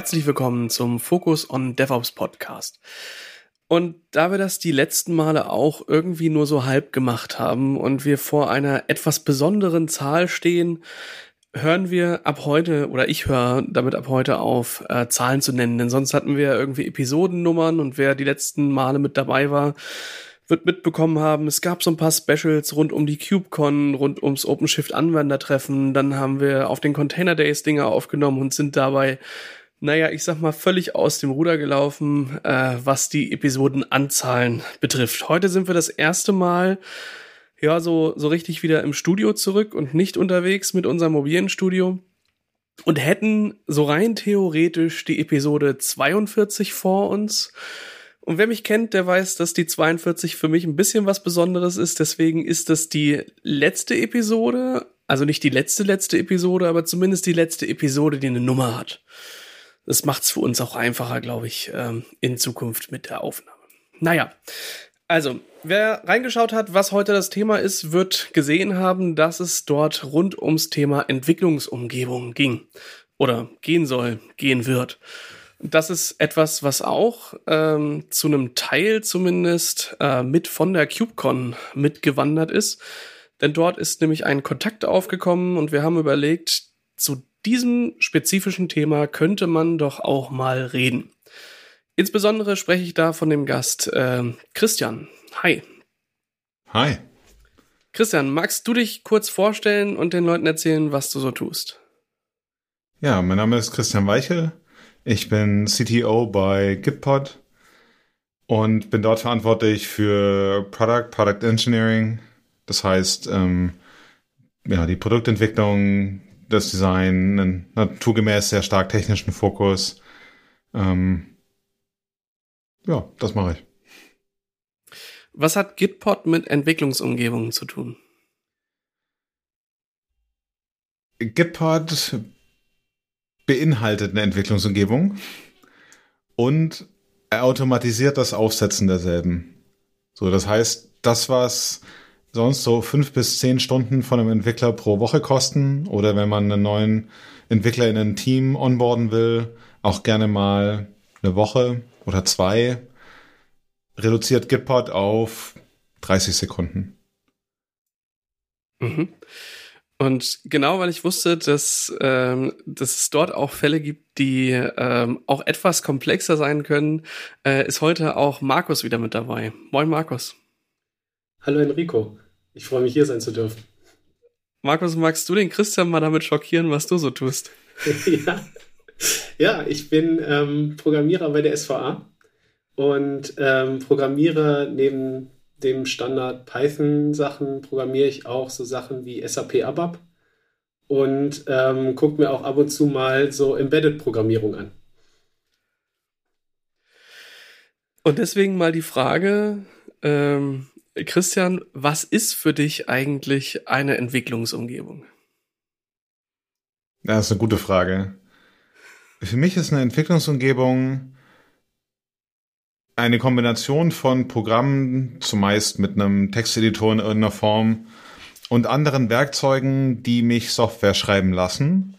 herzlich willkommen zum Focus on DevOps Podcast. Und da wir das die letzten Male auch irgendwie nur so halb gemacht haben und wir vor einer etwas besonderen Zahl stehen, hören wir ab heute oder ich höre damit ab heute auf, äh, Zahlen zu nennen. Denn sonst hatten wir irgendwie Episodennummern und wer die letzten Male mit dabei war, wird mitbekommen haben, es gab so ein paar Specials rund um die KubeCon, rund ums OpenShift Anwendertreffen. Dann haben wir auf den Container Days Dinge aufgenommen und sind dabei, naja, ich sag mal, völlig aus dem Ruder gelaufen, äh, was die Episodenanzahlen betrifft. Heute sind wir das erste Mal ja, so, so richtig wieder im Studio zurück und nicht unterwegs mit unserem mobilen Studio und hätten so rein theoretisch die Episode 42 vor uns. Und wer mich kennt, der weiß, dass die 42 für mich ein bisschen was Besonderes ist. Deswegen ist das die letzte Episode. Also nicht die letzte, letzte Episode, aber zumindest die letzte Episode, die eine Nummer hat. Das macht's für uns auch einfacher, glaube ich, ähm, in Zukunft mit der Aufnahme. Naja, also, wer reingeschaut hat, was heute das Thema ist, wird gesehen haben, dass es dort rund ums Thema Entwicklungsumgebung ging. Oder gehen soll, gehen wird. Das ist etwas, was auch ähm, zu einem Teil zumindest äh, mit von der CubeCon mitgewandert ist. Denn dort ist nämlich ein Kontakt aufgekommen und wir haben überlegt, zu diesem spezifischen Thema könnte man doch auch mal reden. Insbesondere spreche ich da von dem Gast äh, Christian. Hi. Hi. Christian, magst du dich kurz vorstellen und den Leuten erzählen, was du so tust? Ja, mein Name ist Christian Weichel. Ich bin CTO bei Gitpod und bin dort verantwortlich für Product, Product Engineering. Das heißt, ähm, ja, die Produktentwicklung, das Design, einen naturgemäß sehr stark technischen Fokus. Ähm, ja, das mache ich. Was hat Gitpod mit Entwicklungsumgebungen zu tun? Gitpod beinhaltet eine Entwicklungsumgebung und er automatisiert das Aufsetzen derselben. So, das heißt, das, was sonst so fünf bis zehn Stunden von einem Entwickler pro Woche kosten oder wenn man einen neuen Entwickler in ein Team onboarden will, auch gerne mal eine Woche oder zwei, reduziert Gitpod auf 30 Sekunden. Mhm. Und genau, weil ich wusste, dass, ähm, dass es dort auch Fälle gibt, die ähm, auch etwas komplexer sein können, äh, ist heute auch Markus wieder mit dabei. Moin, Markus. Hallo, Enrico. Ich freue mich, hier sein zu dürfen. Markus, magst du den Christian mal damit schockieren, was du so tust? ja. ja, ich bin ähm, Programmierer bei der SVA und ähm, programmiere neben dem Standard Python-Sachen programmiere ich auch so Sachen wie SAP ABAP und ähm, gucke mir auch ab und zu mal so Embedded-Programmierung an. Und deswegen mal die Frage, ähm, Christian, was ist für dich eigentlich eine Entwicklungsumgebung? Das ist eine gute Frage. Für mich ist eine Entwicklungsumgebung eine Kombination von Programmen, zumeist mit einem Texteditor in irgendeiner Form, und anderen Werkzeugen, die mich Software schreiben lassen.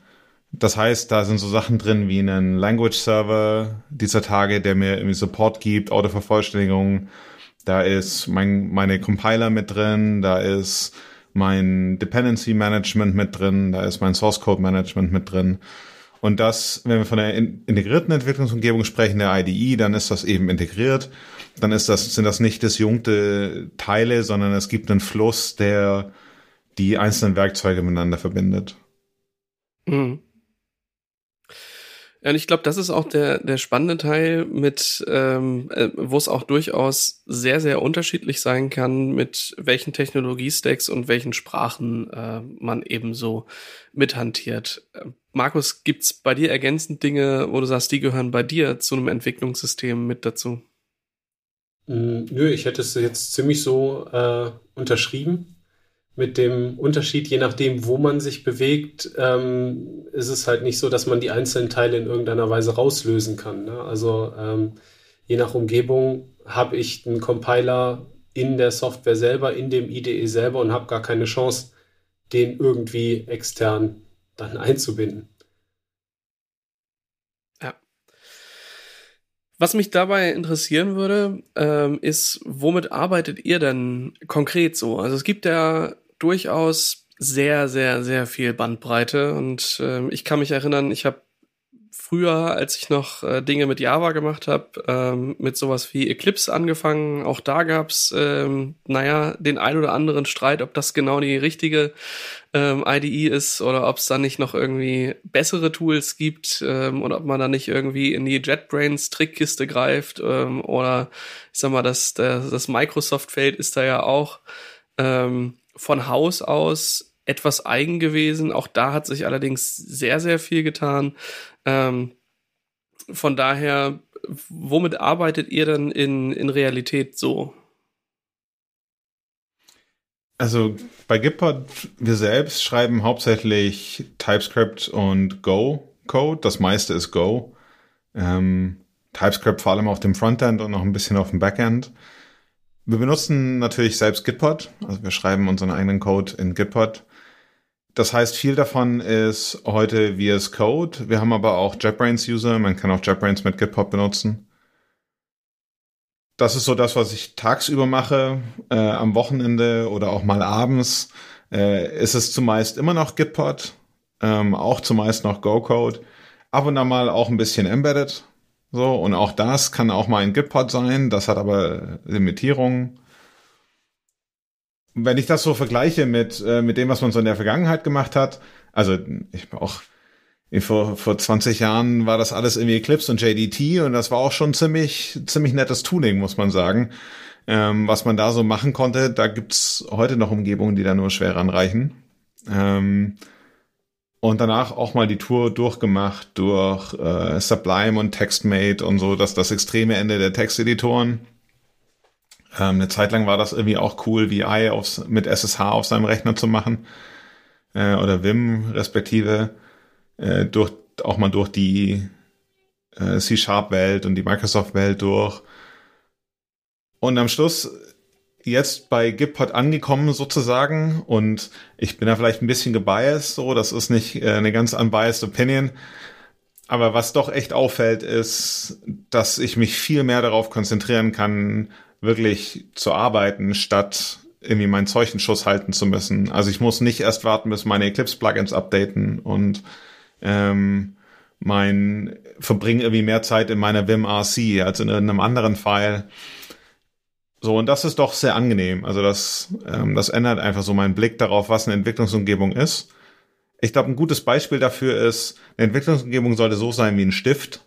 Das heißt, da sind so Sachen drin wie einen Language Server dieser Tage, der mir irgendwie Support gibt, Autovervollständigung. Da ist mein, meine Compiler mit drin, da ist mein Dependency Management mit drin, da ist mein Source Code Management mit drin. Und das, wenn wir von der integrierten Entwicklungsumgebung sprechen, der IDE, dann ist das eben integriert. Dann ist das, sind das nicht disjunkte Teile, sondern es gibt einen Fluss, der die einzelnen Werkzeuge miteinander verbindet. Mhm. Ja, und ich glaube, das ist auch der, der spannende Teil, mit ähm, äh, wo es auch durchaus sehr, sehr unterschiedlich sein kann, mit welchen Technologiestacks und welchen Sprachen äh, man eben so mithantiert. Markus, gibt's bei dir ergänzend Dinge, wo du sagst, die gehören bei dir zu einem Entwicklungssystem mit dazu? Mm, nö, ich hätte es jetzt ziemlich so äh, unterschrieben mit dem Unterschied, je nachdem, wo man sich bewegt, ähm, ist es halt nicht so, dass man die einzelnen Teile in irgendeiner Weise rauslösen kann. Ne? Also ähm, je nach Umgebung habe ich einen Compiler in der Software selber, in dem IDE selber und habe gar keine Chance, den irgendwie extern dann einzubinden. Ja. Was mich dabei interessieren würde, ähm, ist, womit arbeitet ihr denn konkret so? Also es gibt ja durchaus sehr, sehr, sehr viel Bandbreite und ähm, ich kann mich erinnern, ich habe früher, als ich noch äh, Dinge mit Java gemacht habe, ähm, mit sowas wie Eclipse angefangen. Auch da gab's, ähm, naja, den ein oder anderen Streit, ob das genau die richtige ähm, IDE ist oder ob es da nicht noch irgendwie bessere Tools gibt ähm, und ob man da nicht irgendwie in die JetBrains Trickkiste greift ähm, oder ich sag mal, das, das, das Microsoft-Feld ist da ja auch ähm, von Haus aus etwas eigen gewesen. Auch da hat sich allerdings sehr, sehr viel getan. Ähm, von daher, womit arbeitet ihr dann in, in Realität so? Also bei Gitpod, wir selbst schreiben hauptsächlich TypeScript und Go-Code. Das meiste ist Go. Ähm, TypeScript vor allem auf dem Frontend und noch ein bisschen auf dem Backend. Wir benutzen natürlich selbst Gitpod. Also wir schreiben unseren eigenen Code in Gitpod. Das heißt, viel davon ist heute VS Code. Wir haben aber auch JetBrains-User. Man kann auch JetBrains mit Gitpod benutzen. Das ist so das, was ich tagsüber mache. Äh, am Wochenende oder auch mal abends äh, ist es zumeist immer noch Gitpod. Ähm, auch zumeist noch Go-Code. Ab und an mal auch ein bisschen Embedded. So, und auch das kann auch mal ein Gitpod sein. Das hat aber Limitierungen wenn ich das so vergleiche mit, äh, mit dem, was man so in der Vergangenheit gemacht hat, also ich auch vor, vor 20 Jahren war das alles irgendwie Eclipse und JDT und das war auch schon ziemlich, ziemlich nettes Tuning, muss man sagen. Ähm, was man da so machen konnte, da gibt's heute noch Umgebungen, die da nur schwer ranreichen. Ähm, und danach auch mal die Tour durchgemacht durch äh, Sublime und TextMate und so, dass das extreme Ende der Texteditoren. Ähm, eine Zeit lang war das irgendwie auch cool, VI aufs, mit SSH auf seinem Rechner zu machen. Äh, oder Vim respektive. Äh, durch, auch mal durch die äh, C-Sharp-Welt und die Microsoft-Welt durch. Und am Schluss jetzt bei Gitpod angekommen sozusagen und ich bin da vielleicht ein bisschen gebiased, so, das ist nicht äh, eine ganz unbiased Opinion. Aber was doch echt auffällt, ist, dass ich mich viel mehr darauf konzentrieren kann, wirklich zu arbeiten, statt irgendwie meinen Zeuchenschuss halten zu müssen. Also ich muss nicht erst warten, bis meine Eclipse-Plugins updaten und ähm, mein verbringe irgendwie mehr Zeit in meiner Vim RC als in irgendeinem anderen File. So, und das ist doch sehr angenehm. Also das, ähm, das ändert einfach so meinen Blick darauf, was eine Entwicklungsumgebung ist. Ich glaube, ein gutes Beispiel dafür ist, eine Entwicklungsumgebung sollte so sein wie ein Stift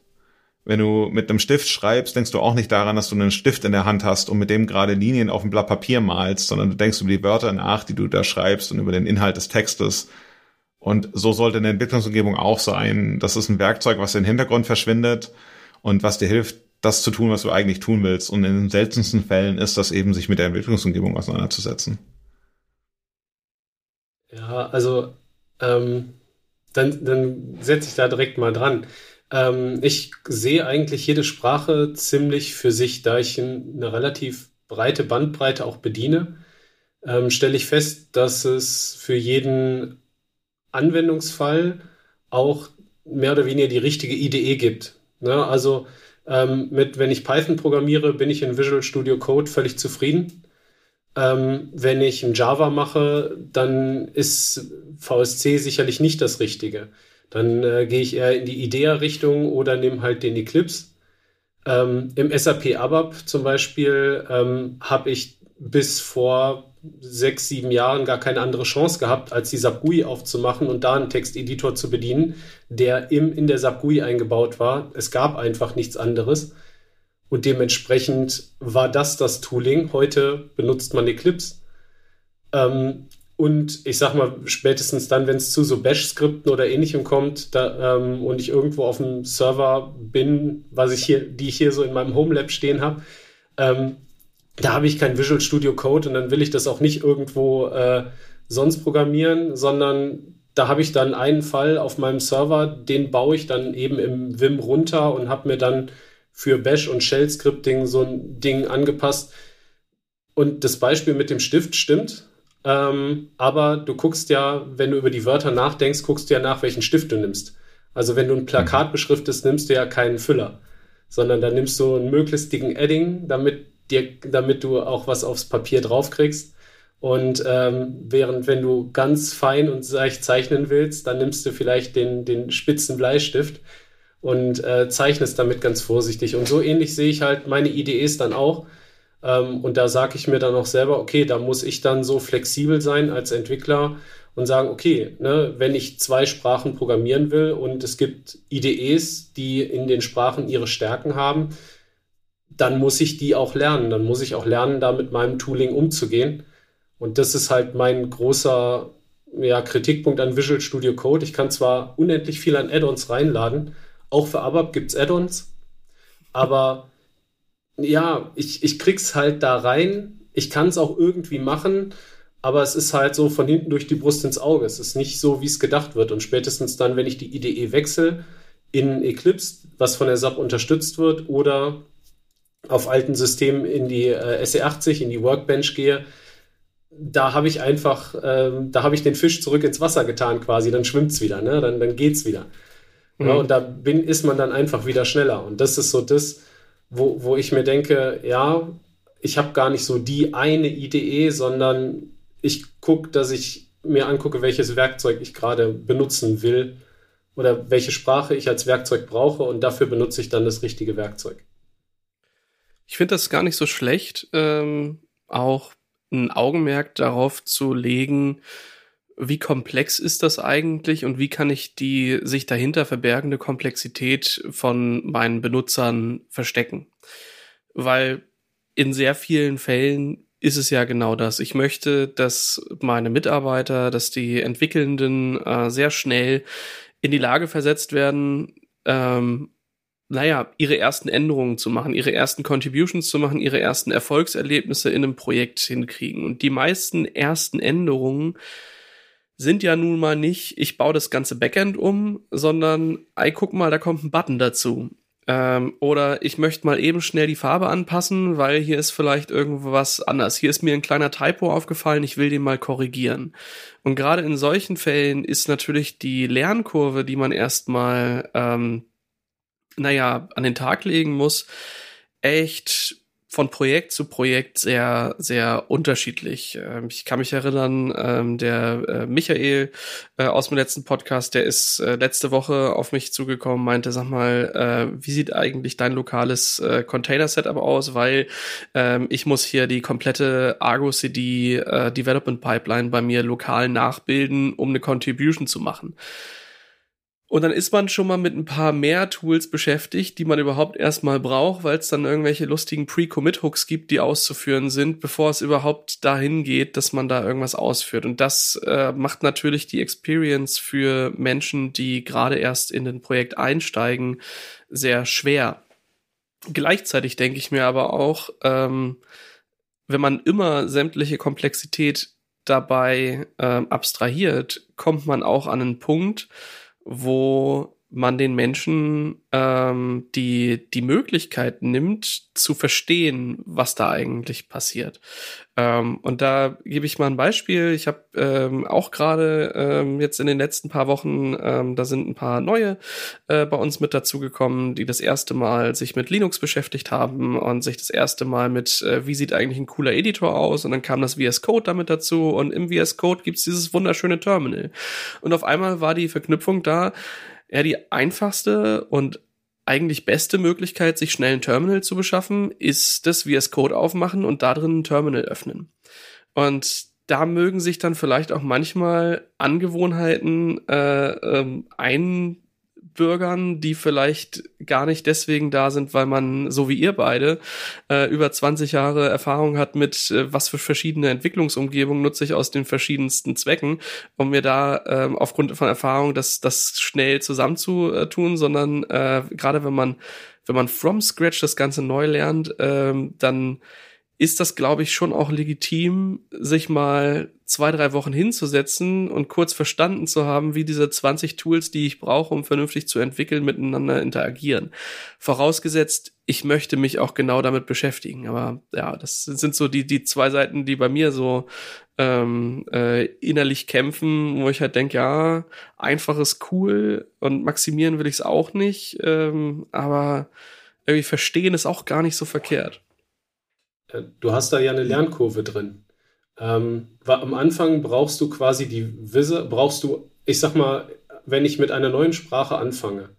wenn du mit einem Stift schreibst, denkst du auch nicht daran, dass du einen Stift in der Hand hast und mit dem gerade Linien auf ein Blatt Papier malst, sondern du denkst über die Wörter nach, die du da schreibst und über den Inhalt des Textes. Und so sollte eine Entwicklungsumgebung auch sein. Das ist ein Werkzeug, was den Hintergrund verschwindet und was dir hilft, das zu tun, was du eigentlich tun willst. Und in den seltensten Fällen ist das eben, sich mit der Entwicklungsumgebung auseinanderzusetzen. Ja, also ähm, dann, dann setze ich da direkt mal dran. Ähm, ich sehe eigentlich jede Sprache ziemlich für sich, da ich eine relativ breite Bandbreite auch bediene. Ähm, stelle ich fest, dass es für jeden Anwendungsfall auch mehr oder weniger die richtige IDE gibt. Ne? Also ähm, mit, wenn ich Python programmiere, bin ich in Visual Studio Code völlig zufrieden. Ähm, wenn ich in Java mache, dann ist VSC sicherlich nicht das Richtige. Dann äh, gehe ich eher in die IDEA-Richtung oder nehme halt den Eclipse. Ähm, Im SAP ABAP zum Beispiel ähm, habe ich bis vor sechs, sieben Jahren gar keine andere Chance gehabt, als die SAP GUI aufzumachen und da einen Texteditor zu bedienen, der im, in der SAP GUI eingebaut war. Es gab einfach nichts anderes. Und dementsprechend war das das Tooling. Heute benutzt man Eclipse. Ähm, und ich sag mal, spätestens dann, wenn es zu so Bash-Skripten oder ähnlichem kommt da, ähm, und ich irgendwo auf dem Server bin, was ich hier, die ich hier so in meinem Home Lab stehen habe, ähm, da habe ich kein Visual Studio Code und dann will ich das auch nicht irgendwo äh, sonst programmieren, sondern da habe ich dann einen Fall auf meinem Server, den baue ich dann eben im Vim runter und habe mir dann für Bash und Shell Scripting so ein Ding angepasst. Und das Beispiel mit dem Stift stimmt. Ähm, aber du guckst ja, wenn du über die Wörter nachdenkst, guckst du ja nach, welchen Stift du nimmst. Also wenn du ein Plakat mhm. beschriftest, nimmst du ja keinen Füller. sondern da nimmst du einen möglichst dicken Edding, damit, dir, damit du auch was aufs Papier draufkriegst. Und ähm, während, wenn du ganz fein und seicht zeichnen willst, dann nimmst du vielleicht den, den spitzen Bleistift und äh, zeichnest damit ganz vorsichtig. Und so ähnlich sehe ich halt meine Ideen dann auch. Ähm, und da sage ich mir dann auch selber, okay, da muss ich dann so flexibel sein als Entwickler und sagen, okay, ne, wenn ich zwei Sprachen programmieren will und es gibt IDEs, die in den Sprachen ihre Stärken haben, dann muss ich die auch lernen. Dann muss ich auch lernen, da mit meinem Tooling umzugehen. Und das ist halt mein großer ja, Kritikpunkt an Visual Studio Code. Ich kann zwar unendlich viel an Add-ons reinladen, auch für ABAP gibt es Add-ons. Aber ja, ich, ich krieg's halt da rein. Ich kann es auch irgendwie machen, aber es ist halt so von hinten durch die Brust ins Auge. Es ist nicht so, wie es gedacht wird. Und spätestens dann, wenn ich die IDE wechsle in Eclipse, was von der SAP unterstützt wird, oder auf alten Systemen in die äh, SE80, in die Workbench gehe, da habe ich einfach, ähm, da habe ich den Fisch zurück ins Wasser getan quasi, dann schwimmt es wieder, ne? dann, dann es wieder. Mhm. Ja, und da bin, ist man dann einfach wieder schneller. Und das ist so das, wo, wo ich mir denke, ja, ich habe gar nicht so die eine Idee, sondern ich gucke, dass ich mir angucke, welches Werkzeug ich gerade benutzen will oder welche Sprache ich als Werkzeug brauche und dafür benutze ich dann das richtige Werkzeug. Ich finde das gar nicht so schlecht, ähm, auch ein Augenmerk darauf zu legen, wie komplex ist das eigentlich und wie kann ich die sich dahinter verbergende Komplexität von meinen Benutzern verstecken? Weil in sehr vielen Fällen ist es ja genau das. Ich möchte, dass meine Mitarbeiter, dass die Entwickelnden äh, sehr schnell in die Lage versetzt werden, ähm, naja, ihre ersten Änderungen zu machen, ihre ersten Contributions zu machen, ihre ersten Erfolgserlebnisse in einem Projekt hinkriegen. Und die meisten ersten Änderungen sind ja nun mal nicht, ich baue das ganze Backend um, sondern, ey, guck mal, da kommt ein Button dazu. Ähm, oder ich möchte mal eben schnell die Farbe anpassen, weil hier ist vielleicht irgendwas anders. Hier ist mir ein kleiner Typo aufgefallen, ich will den mal korrigieren. Und gerade in solchen Fällen ist natürlich die Lernkurve, die man erstmal, ähm, naja, an den Tag legen muss, echt von Projekt zu Projekt sehr, sehr unterschiedlich. Ähm, ich kann mich erinnern, ähm, der äh, Michael äh, aus dem letzten Podcast, der ist äh, letzte Woche auf mich zugekommen, meinte, sag mal, wie sieht eigentlich dein lokales Container-Setup aus? Weil ähm, ich muss hier die komplette Argo CD Development Pipeline bei mir lokal nachbilden, um eine Contribution zu machen. Und dann ist man schon mal mit ein paar mehr Tools beschäftigt, die man überhaupt erstmal braucht, weil es dann irgendwelche lustigen Pre-Commit-Hooks gibt, die auszuführen sind, bevor es überhaupt dahin geht, dass man da irgendwas ausführt. Und das äh, macht natürlich die Experience für Menschen, die gerade erst in ein Projekt einsteigen, sehr schwer. Gleichzeitig denke ich mir aber auch, ähm, wenn man immer sämtliche Komplexität dabei ähm, abstrahiert, kommt man auch an einen Punkt, wo man den Menschen ähm, die, die Möglichkeit nimmt, zu verstehen, was da eigentlich passiert. Ähm, und da gebe ich mal ein Beispiel. Ich habe ähm, auch gerade ähm, jetzt in den letzten paar Wochen, ähm, da sind ein paar neue äh, bei uns mit dazugekommen, die das erste Mal sich mit Linux beschäftigt haben und sich das erste Mal mit, äh, wie sieht eigentlich ein cooler Editor aus? Und dann kam das VS Code damit dazu und im VS Code gibt's dieses wunderschöne Terminal. Und auf einmal war die Verknüpfung da, ja, die einfachste und eigentlich beste Möglichkeit, sich schnell ein Terminal zu beschaffen, ist das VS Code aufmachen und da drin ein Terminal öffnen. Und da mögen sich dann vielleicht auch manchmal Angewohnheiten äh, ähm, ein Bürgern, die vielleicht gar nicht deswegen da sind, weil man, so wie ihr beide, äh, über 20 Jahre Erfahrung hat mit, äh, was für verschiedene Entwicklungsumgebungen nutze ich aus den verschiedensten Zwecken, um mir da äh, aufgrund von Erfahrung das, das schnell zusammenzutun, sondern äh, gerade wenn man, wenn man from scratch das Ganze neu lernt, äh, dann ist das, glaube ich, schon auch legitim, sich mal zwei, drei Wochen hinzusetzen und kurz verstanden zu haben, wie diese 20 Tools, die ich brauche, um vernünftig zu entwickeln, miteinander interagieren. Vorausgesetzt, ich möchte mich auch genau damit beschäftigen. Aber ja, das sind so die, die zwei Seiten, die bei mir so ähm, äh, innerlich kämpfen, wo ich halt denke, ja, einfach ist cool und maximieren will ich es auch nicht, ähm, aber irgendwie verstehen ist auch gar nicht so verkehrt. Du hast da ja eine Lernkurve drin. Ähm, am Anfang brauchst du quasi die Wisse, brauchst du, ich sag mal, wenn ich mit einer neuen Sprache anfange,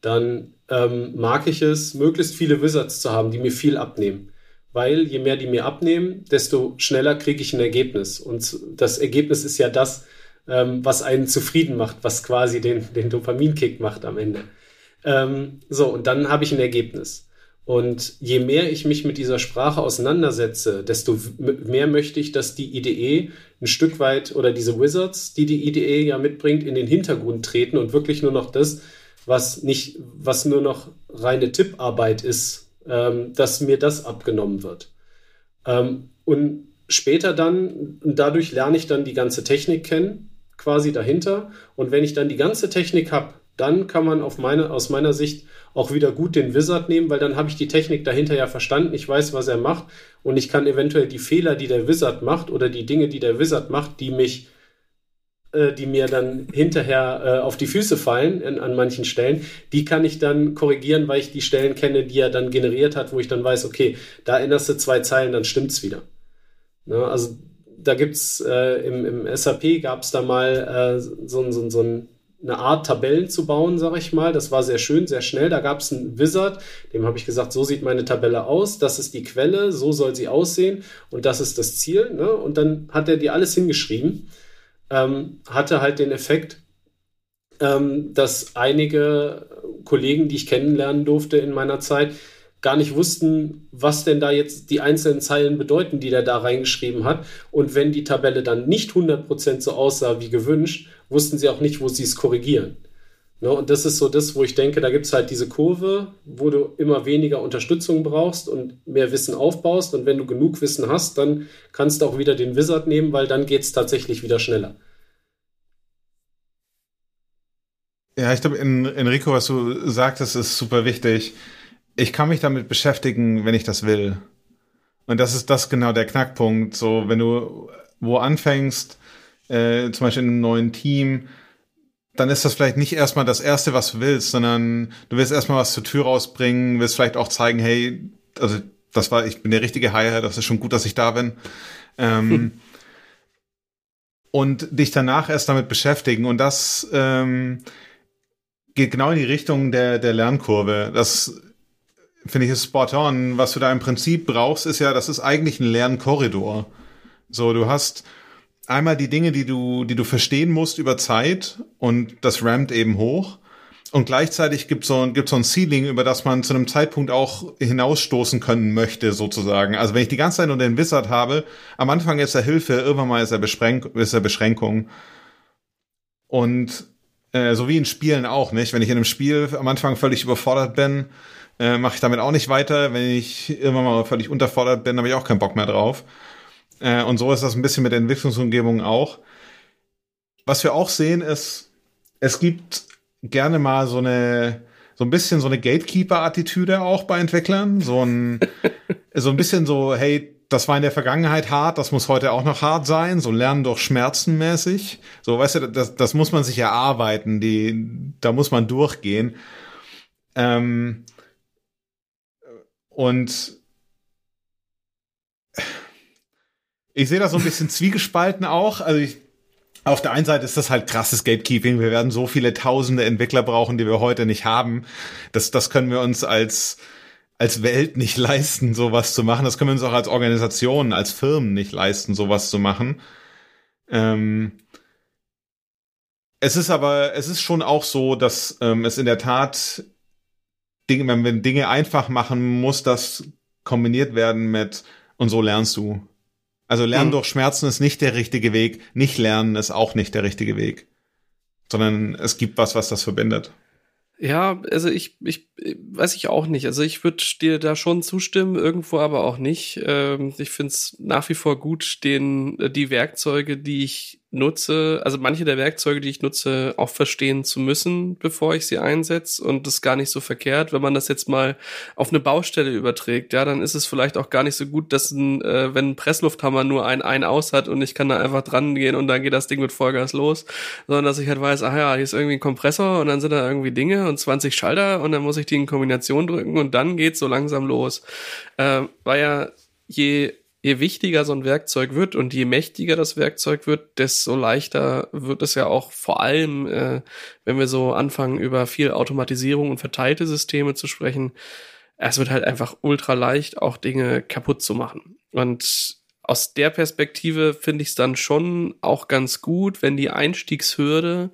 dann ähm, mag ich es, möglichst viele Wizards zu haben, die mir viel abnehmen. Weil je mehr die mir abnehmen, desto schneller kriege ich ein Ergebnis. Und das Ergebnis ist ja das, ähm, was einen zufrieden macht, was quasi den, den Dopaminkick macht am Ende. Ähm, so, und dann habe ich ein Ergebnis. Und je mehr ich mich mit dieser Sprache auseinandersetze, desto mehr möchte ich, dass die IDE ein Stück weit oder diese Wizards, die die IDE ja mitbringt, in den Hintergrund treten und wirklich nur noch das, was nicht, was nur noch reine Tipparbeit ist, ähm, dass mir das abgenommen wird. Ähm, und später dann, dadurch lerne ich dann die ganze Technik kennen, quasi dahinter. Und wenn ich dann die ganze Technik habe, dann kann man meine, aus meiner Sicht auch wieder gut den Wizard nehmen, weil dann habe ich die Technik dahinter ja verstanden, ich weiß, was er macht und ich kann eventuell die Fehler, die der Wizard macht oder die Dinge, die der Wizard macht, die mich, äh, die mir dann hinterher äh, auf die Füße fallen in, an manchen Stellen, die kann ich dann korrigieren, weil ich die Stellen kenne, die er dann generiert hat, wo ich dann weiß, okay, da erinnerst du zwei Zeilen, dann stimmt's wieder. Ne? Also da gibt's äh, im, im SAP gab es da mal äh, so, so, so ein eine Art Tabellen zu bauen, sage ich mal. Das war sehr schön, sehr schnell. Da gab es einen Wizard, dem habe ich gesagt, so sieht meine Tabelle aus, das ist die Quelle, so soll sie aussehen und das ist das Ziel. Ne? Und dann hat er die alles hingeschrieben. Ähm, hatte halt den Effekt, ähm, dass einige Kollegen, die ich kennenlernen durfte in meiner Zeit, gar nicht wussten, was denn da jetzt die einzelnen Zeilen bedeuten, die der da reingeschrieben hat. Und wenn die Tabelle dann nicht 100% so aussah wie gewünscht, wussten sie auch nicht, wo sie es korrigieren. Ne? Und das ist so das, wo ich denke, da gibt es halt diese Kurve, wo du immer weniger Unterstützung brauchst und mehr Wissen aufbaust. Und wenn du genug Wissen hast, dann kannst du auch wieder den Wizard nehmen, weil dann geht es tatsächlich wieder schneller. Ja, ich glaube, Enrico, was du sagtest, ist super wichtig. Ich kann mich damit beschäftigen, wenn ich das will. Und das ist das genau der Knackpunkt. So, wenn du wo anfängst, äh, zum Beispiel in einem neuen Team, dann ist das vielleicht nicht erstmal das Erste, was du willst, sondern du willst erstmal was zur Tür rausbringen, willst vielleicht auch zeigen, hey, also das war, ich bin der richtige Hire, das ist schon gut, dass ich da bin. Ähm, hm. Und dich danach erst damit beschäftigen. Und das ähm, geht genau in die Richtung der, der Lernkurve. Das finde ich ist spot on. Was du da im Prinzip brauchst, ist ja, das ist eigentlich ein Lernkorridor. So, du hast einmal die Dinge, die du, die du verstehen musst über Zeit und das rammt eben hoch. Und gleichzeitig gibt so, gibt so ein Ceiling, über das man zu einem Zeitpunkt auch hinausstoßen können möchte, sozusagen. Also wenn ich die ganze Zeit nur den Wizard habe, am Anfang ist er Hilfe, irgendwann mal ist er, Beschränk ist er Beschränkung. Und äh, so wie in Spielen auch, nicht? Wenn ich in einem Spiel am Anfang völlig überfordert bin, äh, mache ich damit auch nicht weiter. Wenn ich irgendwann mal völlig unterfordert bin, habe ich auch keinen Bock mehr drauf. Äh, und so ist das ein bisschen mit der Entwicklungsumgebung auch. Was wir auch sehen ist, es gibt gerne mal so eine, so ein bisschen so eine Gatekeeper-Attitüde auch bei Entwicklern. So ein, so ein bisschen so, hey, das war in der Vergangenheit hart, das muss heute auch noch hart sein, so lernen durch Schmerzen mäßig. So, weißt du, das, das muss man sich erarbeiten, die, da muss man durchgehen. Ähm, und ich sehe das so ein bisschen zwiegespalten auch. Also ich, auf der einen Seite ist das halt krasses Gatekeeping. Wir werden so viele tausende Entwickler brauchen, die wir heute nicht haben. Das, das können wir uns als, als Welt nicht leisten, sowas zu machen. Das können wir uns auch als Organisation, als Firmen nicht leisten, sowas zu machen. Ähm, es ist aber, es ist schon auch so, dass ähm, es in der Tat Dinge, wenn wir Dinge einfach machen, muss das kombiniert werden mit und so lernst du. Also Lernen mhm. durch Schmerzen ist nicht der richtige Weg, nicht lernen ist auch nicht der richtige Weg. Sondern es gibt was, was das verbindet. Ja, also ich, ich weiß ich auch nicht. Also ich würde dir da schon zustimmen, irgendwo aber auch nicht. Ähm, ich finde es nach wie vor gut, den, die Werkzeuge, die ich nutze, also manche der Werkzeuge, die ich nutze, auch verstehen zu müssen, bevor ich sie einsetze. Und das ist gar nicht so verkehrt. Wenn man das jetzt mal auf eine Baustelle überträgt, ja, dann ist es vielleicht auch gar nicht so gut, dass ein, äh, wenn ein Presslufthammer nur ein ein aus hat und ich kann da einfach dran gehen und dann geht das Ding mit Vollgas los, sondern dass ich halt weiß, ach ja, hier ist irgendwie ein Kompressor und dann sind da irgendwie Dinge und 20 Schalter und dann muss ich die in Kombination drücken und dann geht's so langsam los. Äh, weil ja je je wichtiger so ein Werkzeug wird und je mächtiger das Werkzeug wird, desto leichter wird es ja auch vor allem, äh, wenn wir so anfangen, über viel Automatisierung und verteilte Systeme zu sprechen. Es wird halt einfach ultra leicht, auch Dinge kaputt zu machen. Und aus der Perspektive finde ich es dann schon auch ganz gut, wenn die Einstiegshürde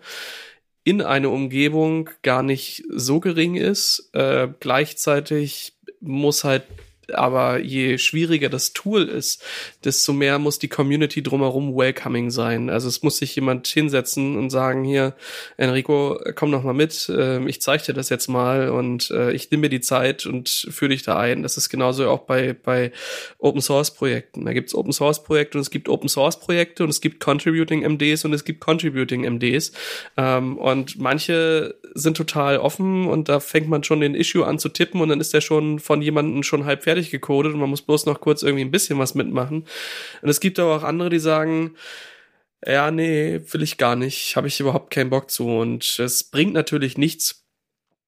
in eine Umgebung gar nicht so gering ist. Äh, gleichzeitig muss halt aber je schwieriger das Tool ist, desto mehr muss die Community drumherum welcoming sein. Also es muss sich jemand hinsetzen und sagen, hier, Enrico, komm noch mal mit, ähm, ich zeige dir das jetzt mal und äh, ich nehme mir die Zeit und führe dich da ein. Das ist genauso auch bei, bei Open Source Projekten. Da gibt es Open Source Projekte und es gibt Open Source Projekte und es gibt Contributing MDs und es gibt Contributing MDs. Ähm, und manche sind total offen und da fängt man schon den Issue an zu tippen und dann ist der schon von jemandem schon halb fertig fertig gecodet und man muss bloß noch kurz irgendwie ein bisschen was mitmachen. Und es gibt aber auch andere, die sagen, ja, nee, will ich gar nicht, habe ich überhaupt keinen Bock zu. Und es bringt natürlich nichts,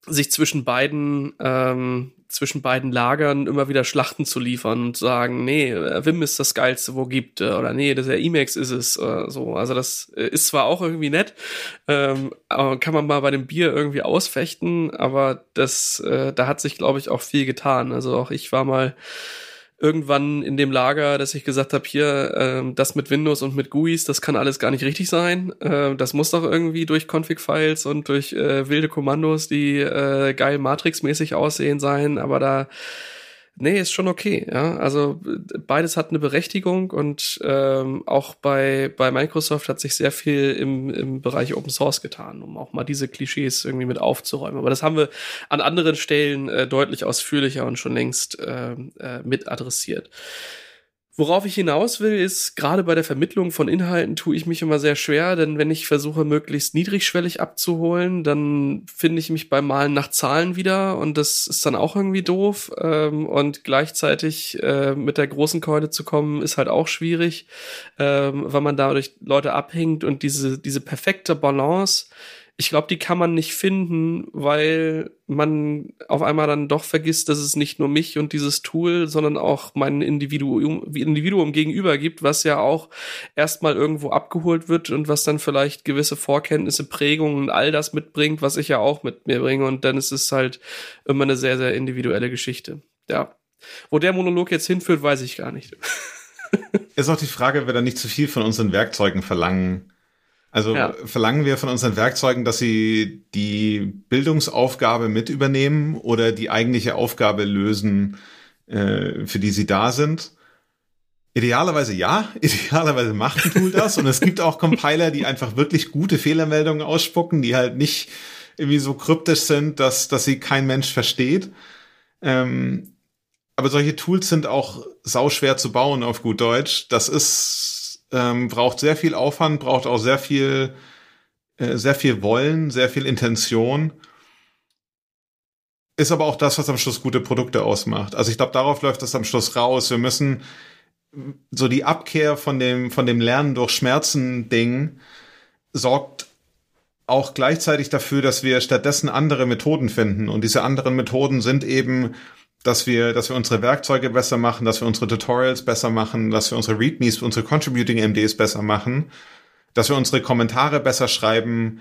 sich zwischen beiden ähm, zwischen beiden Lagern immer wieder Schlachten zu liefern und sagen, nee, Wim ist das geilste, wo gibt oder nee, das ist ja Emacs ist es oder so. Also das ist zwar auch irgendwie nett, ähm, aber kann man mal bei dem Bier irgendwie ausfechten, aber das äh, da hat sich glaube ich auch viel getan. Also auch ich war mal irgendwann in dem Lager, dass ich gesagt habe, hier, äh, das mit Windows und mit GUIs, das kann alles gar nicht richtig sein. Äh, das muss doch irgendwie durch Config-Files und durch äh, wilde Kommandos, die äh, geil Matrix-mäßig aussehen sein, aber da Nee, ist schon okay, ja. Also beides hat eine Berechtigung und ähm, auch bei, bei Microsoft hat sich sehr viel im, im Bereich Open Source getan, um auch mal diese Klischees irgendwie mit aufzuräumen. Aber das haben wir an anderen Stellen äh, deutlich ausführlicher und schon längst äh, äh, mit adressiert. Worauf ich hinaus will, ist, gerade bei der Vermittlung von Inhalten tue ich mich immer sehr schwer, denn wenn ich versuche, möglichst niedrigschwellig abzuholen, dann finde ich mich beim Malen nach Zahlen wieder und das ist dann auch irgendwie doof. Ähm, und gleichzeitig äh, mit der großen Keule zu kommen, ist halt auch schwierig, ähm, weil man dadurch Leute abhängt und diese, diese perfekte Balance ich glaube, die kann man nicht finden, weil man auf einmal dann doch vergisst, dass es nicht nur mich und dieses Tool, sondern auch mein Individuum, Individuum gegenüber gibt, was ja auch erstmal irgendwo abgeholt wird und was dann vielleicht gewisse Vorkenntnisse, Prägungen und all das mitbringt, was ich ja auch mit mir bringe. Und dann ist es halt immer eine sehr, sehr individuelle Geschichte. Ja. Wo der Monolog jetzt hinführt, weiß ich gar nicht. ist auch die Frage, wir da nicht zu viel von unseren Werkzeugen verlangen also ja. verlangen wir von unseren Werkzeugen, dass sie die Bildungsaufgabe mit übernehmen oder die eigentliche Aufgabe lösen, äh, für die sie da sind? Idealerweise ja, idealerweise macht ein Tool das und es gibt auch Compiler, die einfach wirklich gute Fehlermeldungen ausspucken, die halt nicht irgendwie so kryptisch sind, dass, dass sie kein Mensch versteht. Ähm, aber solche Tools sind auch sauschwer zu bauen auf gut Deutsch. Das ist ähm, braucht sehr viel Aufwand, braucht auch sehr viel, äh, sehr viel Wollen, sehr viel Intention. Ist aber auch das, was am Schluss gute Produkte ausmacht. Also ich glaube, darauf läuft das am Schluss raus. Wir müssen so die Abkehr von dem, von dem Lernen durch Schmerzen Ding sorgt auch gleichzeitig dafür, dass wir stattdessen andere Methoden finden. Und diese anderen Methoden sind eben dass wir, dass wir unsere Werkzeuge besser machen, dass wir unsere Tutorials besser machen, dass wir unsere READMEs, unsere Contributing MDs besser machen, dass wir unsere Kommentare besser schreiben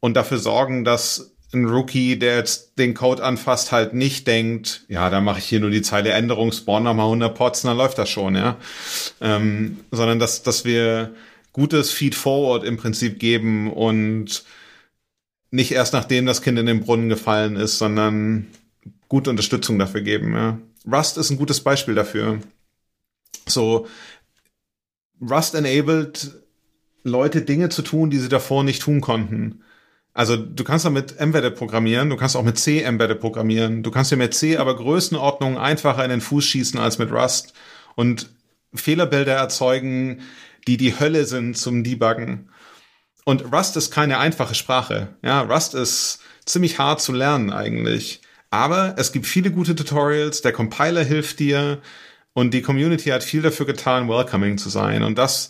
und dafür sorgen, dass ein Rookie, der jetzt den Code anfasst, halt nicht denkt, ja, da mache ich hier nur die Zeile Änderung, spawn nochmal 100 Pots dann läuft das schon, ja. Ähm, sondern dass, dass wir gutes Feed-Forward im Prinzip geben und nicht erst nachdem das Kind in den Brunnen gefallen ist, sondern gute Unterstützung dafür geben. Ja. Rust ist ein gutes Beispiel dafür. So, Rust enabled Leute Dinge zu tun, die sie davor nicht tun konnten. Also du kannst damit Embedded programmieren, du kannst auch mit C Embedded programmieren, du kannst dir mit C aber Größenordnungen einfacher in den Fuß schießen als mit Rust und Fehlerbilder erzeugen, die die Hölle sind zum Debuggen. Und Rust ist keine einfache Sprache. Ja, Rust ist ziemlich hart zu lernen eigentlich. Aber es gibt viele gute Tutorials, der Compiler hilft dir und die Community hat viel dafür getan, welcoming zu sein. Und das,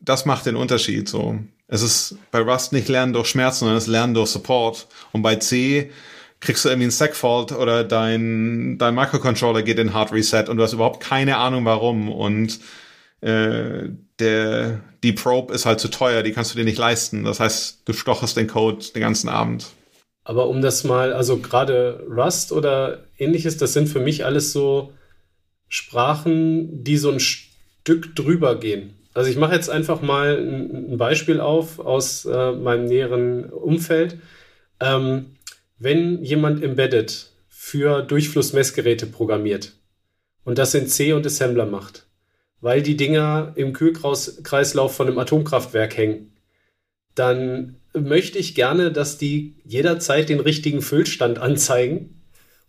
das macht den Unterschied so. Es ist bei Rust nicht Lernen durch Schmerzen, sondern es ist Lernen durch Support. Und bei C kriegst du irgendwie ein Segfault oder dein, dein Microcontroller geht in Hard Reset und du hast überhaupt keine Ahnung warum. Und äh, der, die Probe ist halt zu teuer, die kannst du dir nicht leisten. Das heißt, du stochest den Code den ganzen Abend. Aber um das mal, also gerade Rust oder ähnliches, das sind für mich alles so Sprachen, die so ein Stück drüber gehen. Also ich mache jetzt einfach mal ein, Beispiel auf aus äh, meinem näheren Umfeld. Ähm, wenn jemand Embedded für Durchflussmessgeräte programmiert und das in C und Assembler macht, weil die Dinger im Kühlkreislauf von einem Atomkraftwerk hängen, dann möchte ich gerne, dass die jederzeit den richtigen Füllstand anzeigen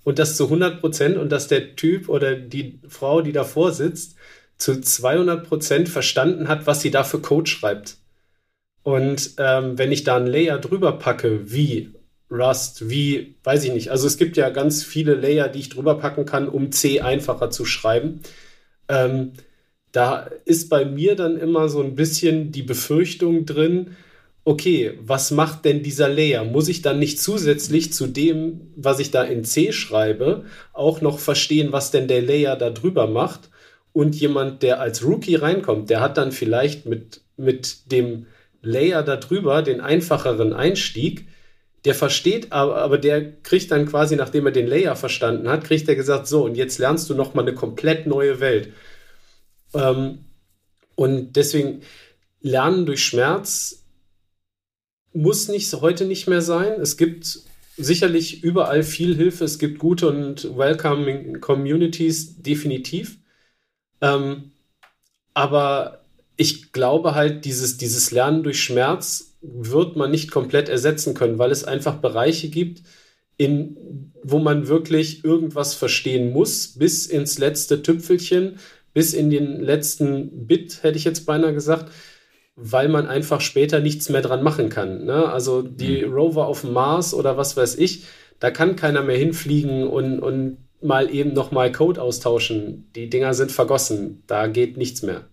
und das zu 100 Prozent und dass der Typ oder die Frau, die davor sitzt, zu 200 Prozent verstanden hat, was sie da für Code schreibt. Und ähm, wenn ich da einen Layer drüber packe, wie Rust, wie, weiß ich nicht, also es gibt ja ganz viele Layer, die ich drüber packen kann, um C einfacher zu schreiben. Ähm, da ist bei mir dann immer so ein bisschen die Befürchtung drin, okay, was macht denn dieser Layer? Muss ich dann nicht zusätzlich zu dem, was ich da in C schreibe, auch noch verstehen, was denn der Layer da drüber macht? Und jemand, der als Rookie reinkommt, der hat dann vielleicht mit, mit dem Layer da drüber den einfacheren Einstieg. Der versteht, aber, aber der kriegt dann quasi, nachdem er den Layer verstanden hat, kriegt er gesagt, so, und jetzt lernst du nochmal eine komplett neue Welt. Ähm, und deswegen Lernen durch Schmerz muss nicht heute nicht mehr sein. Es gibt sicherlich überall viel Hilfe. Es gibt gute und welcoming Communities, definitiv. Ähm, aber ich glaube halt, dieses, dieses Lernen durch Schmerz wird man nicht komplett ersetzen können, weil es einfach Bereiche gibt, in, wo man wirklich irgendwas verstehen muss, bis ins letzte Tüpfelchen, bis in den letzten Bit, hätte ich jetzt beinahe gesagt, weil man einfach später nichts mehr dran machen kann. Ne? Also die mhm. Rover auf dem Mars oder was weiß ich, da kann keiner mehr hinfliegen und, und mal eben nochmal Code austauschen. Die Dinger sind vergossen, da geht nichts mehr.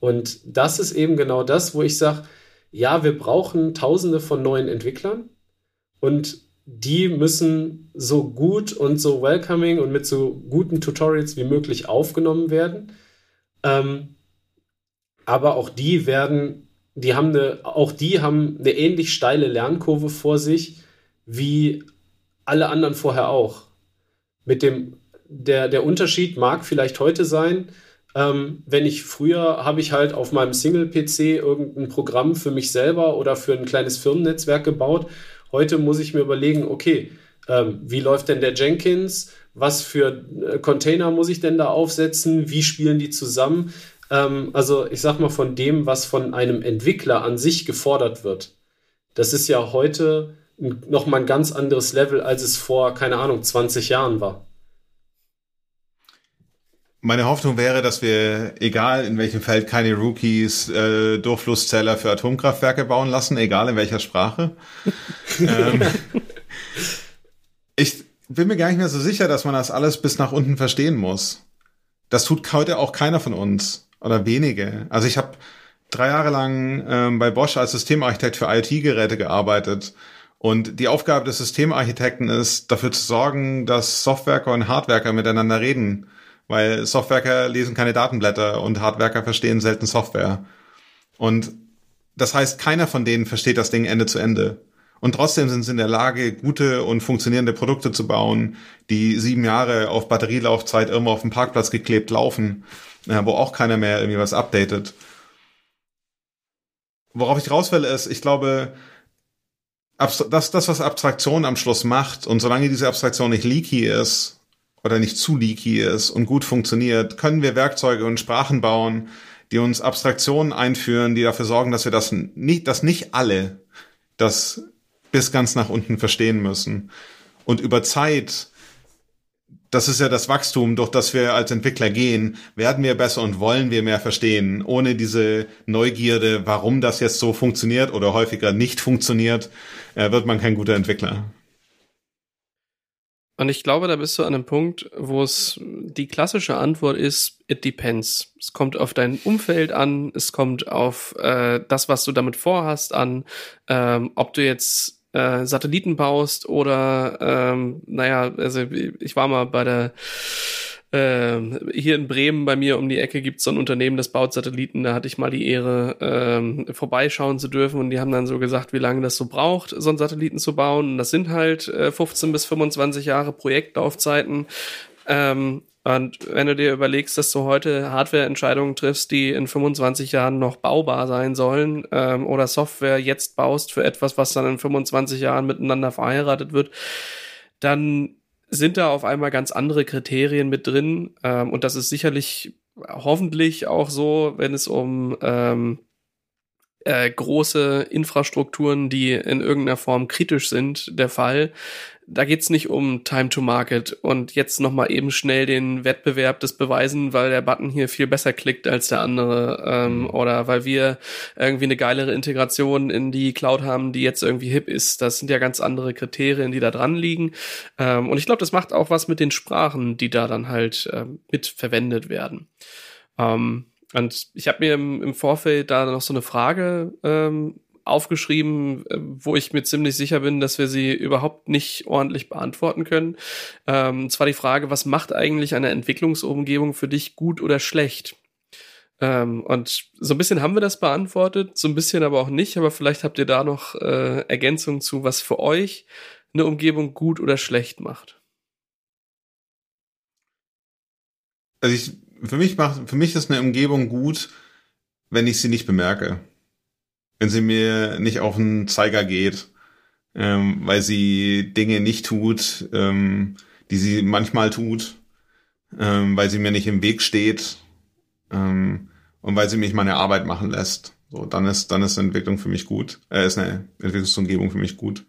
Und das ist eben genau das, wo ich sage, ja, wir brauchen tausende von neuen Entwicklern und die müssen so gut und so welcoming und mit so guten Tutorials wie möglich aufgenommen werden. Ähm, aber auch die werden, die haben eine, auch die haben eine ähnlich steile Lernkurve vor sich wie alle anderen vorher auch. Mit dem, der, der Unterschied mag vielleicht heute sein, ähm, wenn ich früher habe ich halt auf meinem Single-PC irgendein Programm für mich selber oder für ein kleines Firmennetzwerk gebaut. Heute muss ich mir überlegen, okay, ähm, wie läuft denn der Jenkins? Was für äh, Container muss ich denn da aufsetzen? Wie spielen die zusammen? Ähm, also ich sag mal von dem, was von einem Entwickler an sich gefordert wird. Das ist ja heute noch mal ein ganz anderes Level, als es vor, keine Ahnung, 20 Jahren war. Meine Hoffnung wäre, dass wir, egal in welchem Feld, keine Rookies äh, Durchflusszähler für Atomkraftwerke bauen lassen, egal in welcher Sprache. ähm, ich bin mir gar nicht mehr so sicher, dass man das alles bis nach unten verstehen muss. Das tut heute auch keiner von uns oder wenige. Also ich habe drei Jahre lang ähm, bei Bosch als Systemarchitekt für IoT-Geräte gearbeitet und die Aufgabe des Systemarchitekten ist, dafür zu sorgen, dass Softwerker und Hardwerker miteinander reden. Weil Softwerker lesen keine Datenblätter und Hardwerker verstehen selten Software. Und das heißt, keiner von denen versteht das Ding Ende zu Ende. Und trotzdem sind sie in der Lage, gute und funktionierende Produkte zu bauen, die sieben Jahre auf Batterielaufzeit irgendwo auf dem Parkplatz geklebt laufen, wo auch keiner mehr irgendwie was updatet. Worauf ich raus will, ist, ich glaube, das, das, was Abstraktion am Schluss macht, und solange diese Abstraktion nicht leaky ist oder nicht zu leaky ist und gut funktioniert, können wir Werkzeuge und Sprachen bauen, die uns Abstraktionen einführen, die dafür sorgen, dass wir das nicht, dass nicht alle das bis ganz nach unten verstehen müssen. Und über Zeit das ist ja das Wachstum, durch das wir als Entwickler gehen, werden wir besser und wollen wir mehr verstehen. Ohne diese Neugierde, warum das jetzt so funktioniert oder häufiger nicht funktioniert, äh, wird man kein guter Entwickler. Und ich glaube, da bist du an einem Punkt, wo es die klassische Antwort ist, it depends. Es kommt auf dein Umfeld an, es kommt auf äh, das, was du damit vorhast, an, ähm, ob du jetzt äh, Satelliten baust oder ähm, naja, also ich war mal bei der äh, hier in Bremen bei mir um die Ecke gibt es so ein Unternehmen, das baut Satelliten. Da hatte ich mal die Ehre, ähm, vorbeischauen zu dürfen und die haben dann so gesagt, wie lange das so braucht, so einen Satelliten zu bauen. Und das sind halt äh, 15 bis 25 Jahre Projektlaufzeiten. Ähm, und wenn du dir überlegst, dass du heute Hardware-Entscheidungen triffst, die in 25 Jahren noch baubar sein sollen, ähm, oder Software jetzt baust für etwas, was dann in 25 Jahren miteinander verheiratet wird, dann sind da auf einmal ganz andere Kriterien mit drin. Ähm, und das ist sicherlich hoffentlich auch so, wenn es um ähm, äh, große Infrastrukturen, die in irgendeiner Form kritisch sind, der Fall. Da geht's nicht um Time to Market und jetzt nochmal eben schnell den Wettbewerb des Beweisen, weil der Button hier viel besser klickt als der andere ähm, mhm. oder weil wir irgendwie eine geilere Integration in die Cloud haben, die jetzt irgendwie hip ist. Das sind ja ganz andere Kriterien, die da dran liegen. Ähm, und ich glaube, das macht auch was mit den Sprachen, die da dann halt äh, mit verwendet werden. Ähm, und ich habe mir im, im, Vorfeld da noch so eine Frage ähm, aufgeschrieben, äh, wo ich mir ziemlich sicher bin, dass wir sie überhaupt nicht ordentlich beantworten können. Ähm, zwar die Frage, was macht eigentlich eine Entwicklungsumgebung für dich gut oder schlecht? Ähm, und so ein bisschen haben wir das beantwortet, so ein bisschen aber auch nicht, aber vielleicht habt ihr da noch äh, Ergänzungen zu, was für euch eine Umgebung gut oder schlecht macht. Also ich für mich macht, für mich ist eine Umgebung gut, wenn ich sie nicht bemerke. Wenn sie mir nicht auf den Zeiger geht, ähm, weil sie Dinge nicht tut, ähm, die sie manchmal tut, ähm, weil sie mir nicht im Weg steht ähm, und weil sie mich meine Arbeit machen lässt. So, dann ist dann ist Entwicklung für mich gut. Äh, ist eine Entwicklungsumgebung für mich gut.